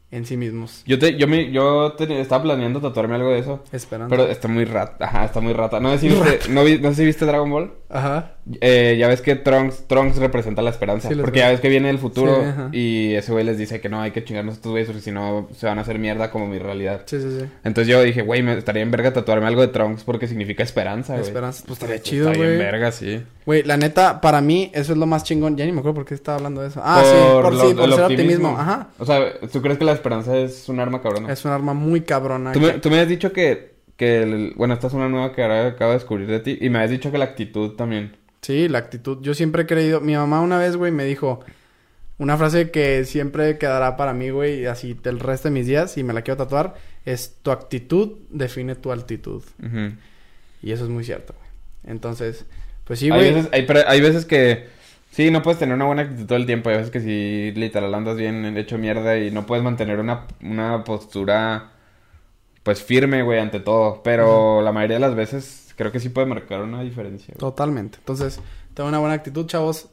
en sí mismos. Yo te, yo me, yo te- estaba planeando tatuarme algo de eso. Esperanza. Pero está muy rata. Ajá, está muy rata. No sé si viste, no, vi- no sé si viste Dragon Ball. Ajá. Eh, ya ves que Trunks, Trunks representa la esperanza. Sí, porque ya ves que viene el futuro Sí, y ese güey les dice que no hay que chingarnos a estos güeyes porque si no se van a hacer mierda como mi realidad. Sí, sí, sí. Entonces yo dije, güey, me estaría en verga tatuarme algo de Trunks porque significa esperanza, güey. Esperanza. Pues estaría chido, güey. verga, sí. Güey, la neta, para mí, eso es lo más chingón. Ya ni me acuerdo por qué estaba hablando de eso. Ah, sí, por, lo- sí, por ser optimismo. Ajá. O sea, ¿tú crees que la esperanza es un arma cabrona? Es un arma muy cabrona. Tú me, que- tú me has dicho que, que el- bueno, esta es una nueva que ahora acabo de descubrir de ti y me has dicho que la actitud también. Sí, la actitud. Yo siempre he creído. Mi mamá una vez, güey, me dijo una frase que siempre quedará para mí, güey, así el resto de mis días, y me la quiero tatuar. Es tu actitud define tu altitud. Y eso es muy cierto, güey. Entonces, pues sí, hay, güey. veces, hay, pero hay veces que Sí, no puedes tener una buena actitud todo el tiempo. Hay veces que si literal andas bien hecho mierda y no puedes mantener una, una postura pues firme, güey, ante todo. Pero la mayoría de las veces creo que sí puede marcar una diferencia. güey. Totalmente. Entonces, tengo una buena actitud, chavos.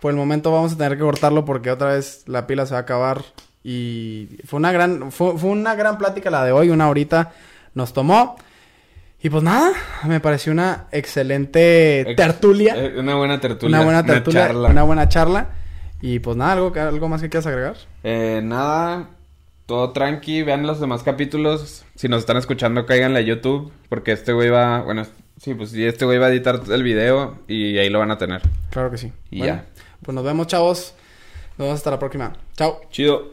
Por el momento vamos a tener que cortarlo porque otra vez la pila se va a acabar. Y fue una gran, fue, fue una gran plática la de hoy, una horita nos tomó. Y pues nada, me pareció una excelente Ex- tertulia. eh, una buena tertulia. una buena tertulia, charla. una buena charla. Y pues nada, algo, algo más que quieras agregar. Eh, nada, todo tranqui, vean los demás capítulos. Si nos están escuchando, cáiganle a YouTube, porque este güey va, bueno, sí, pues este güey va a editar el video y ahí lo van a tener. Claro que sí. Y Bueno, ya. Pues nos vemos, chavos. Nos vemos hasta la próxima. Chao. Chido.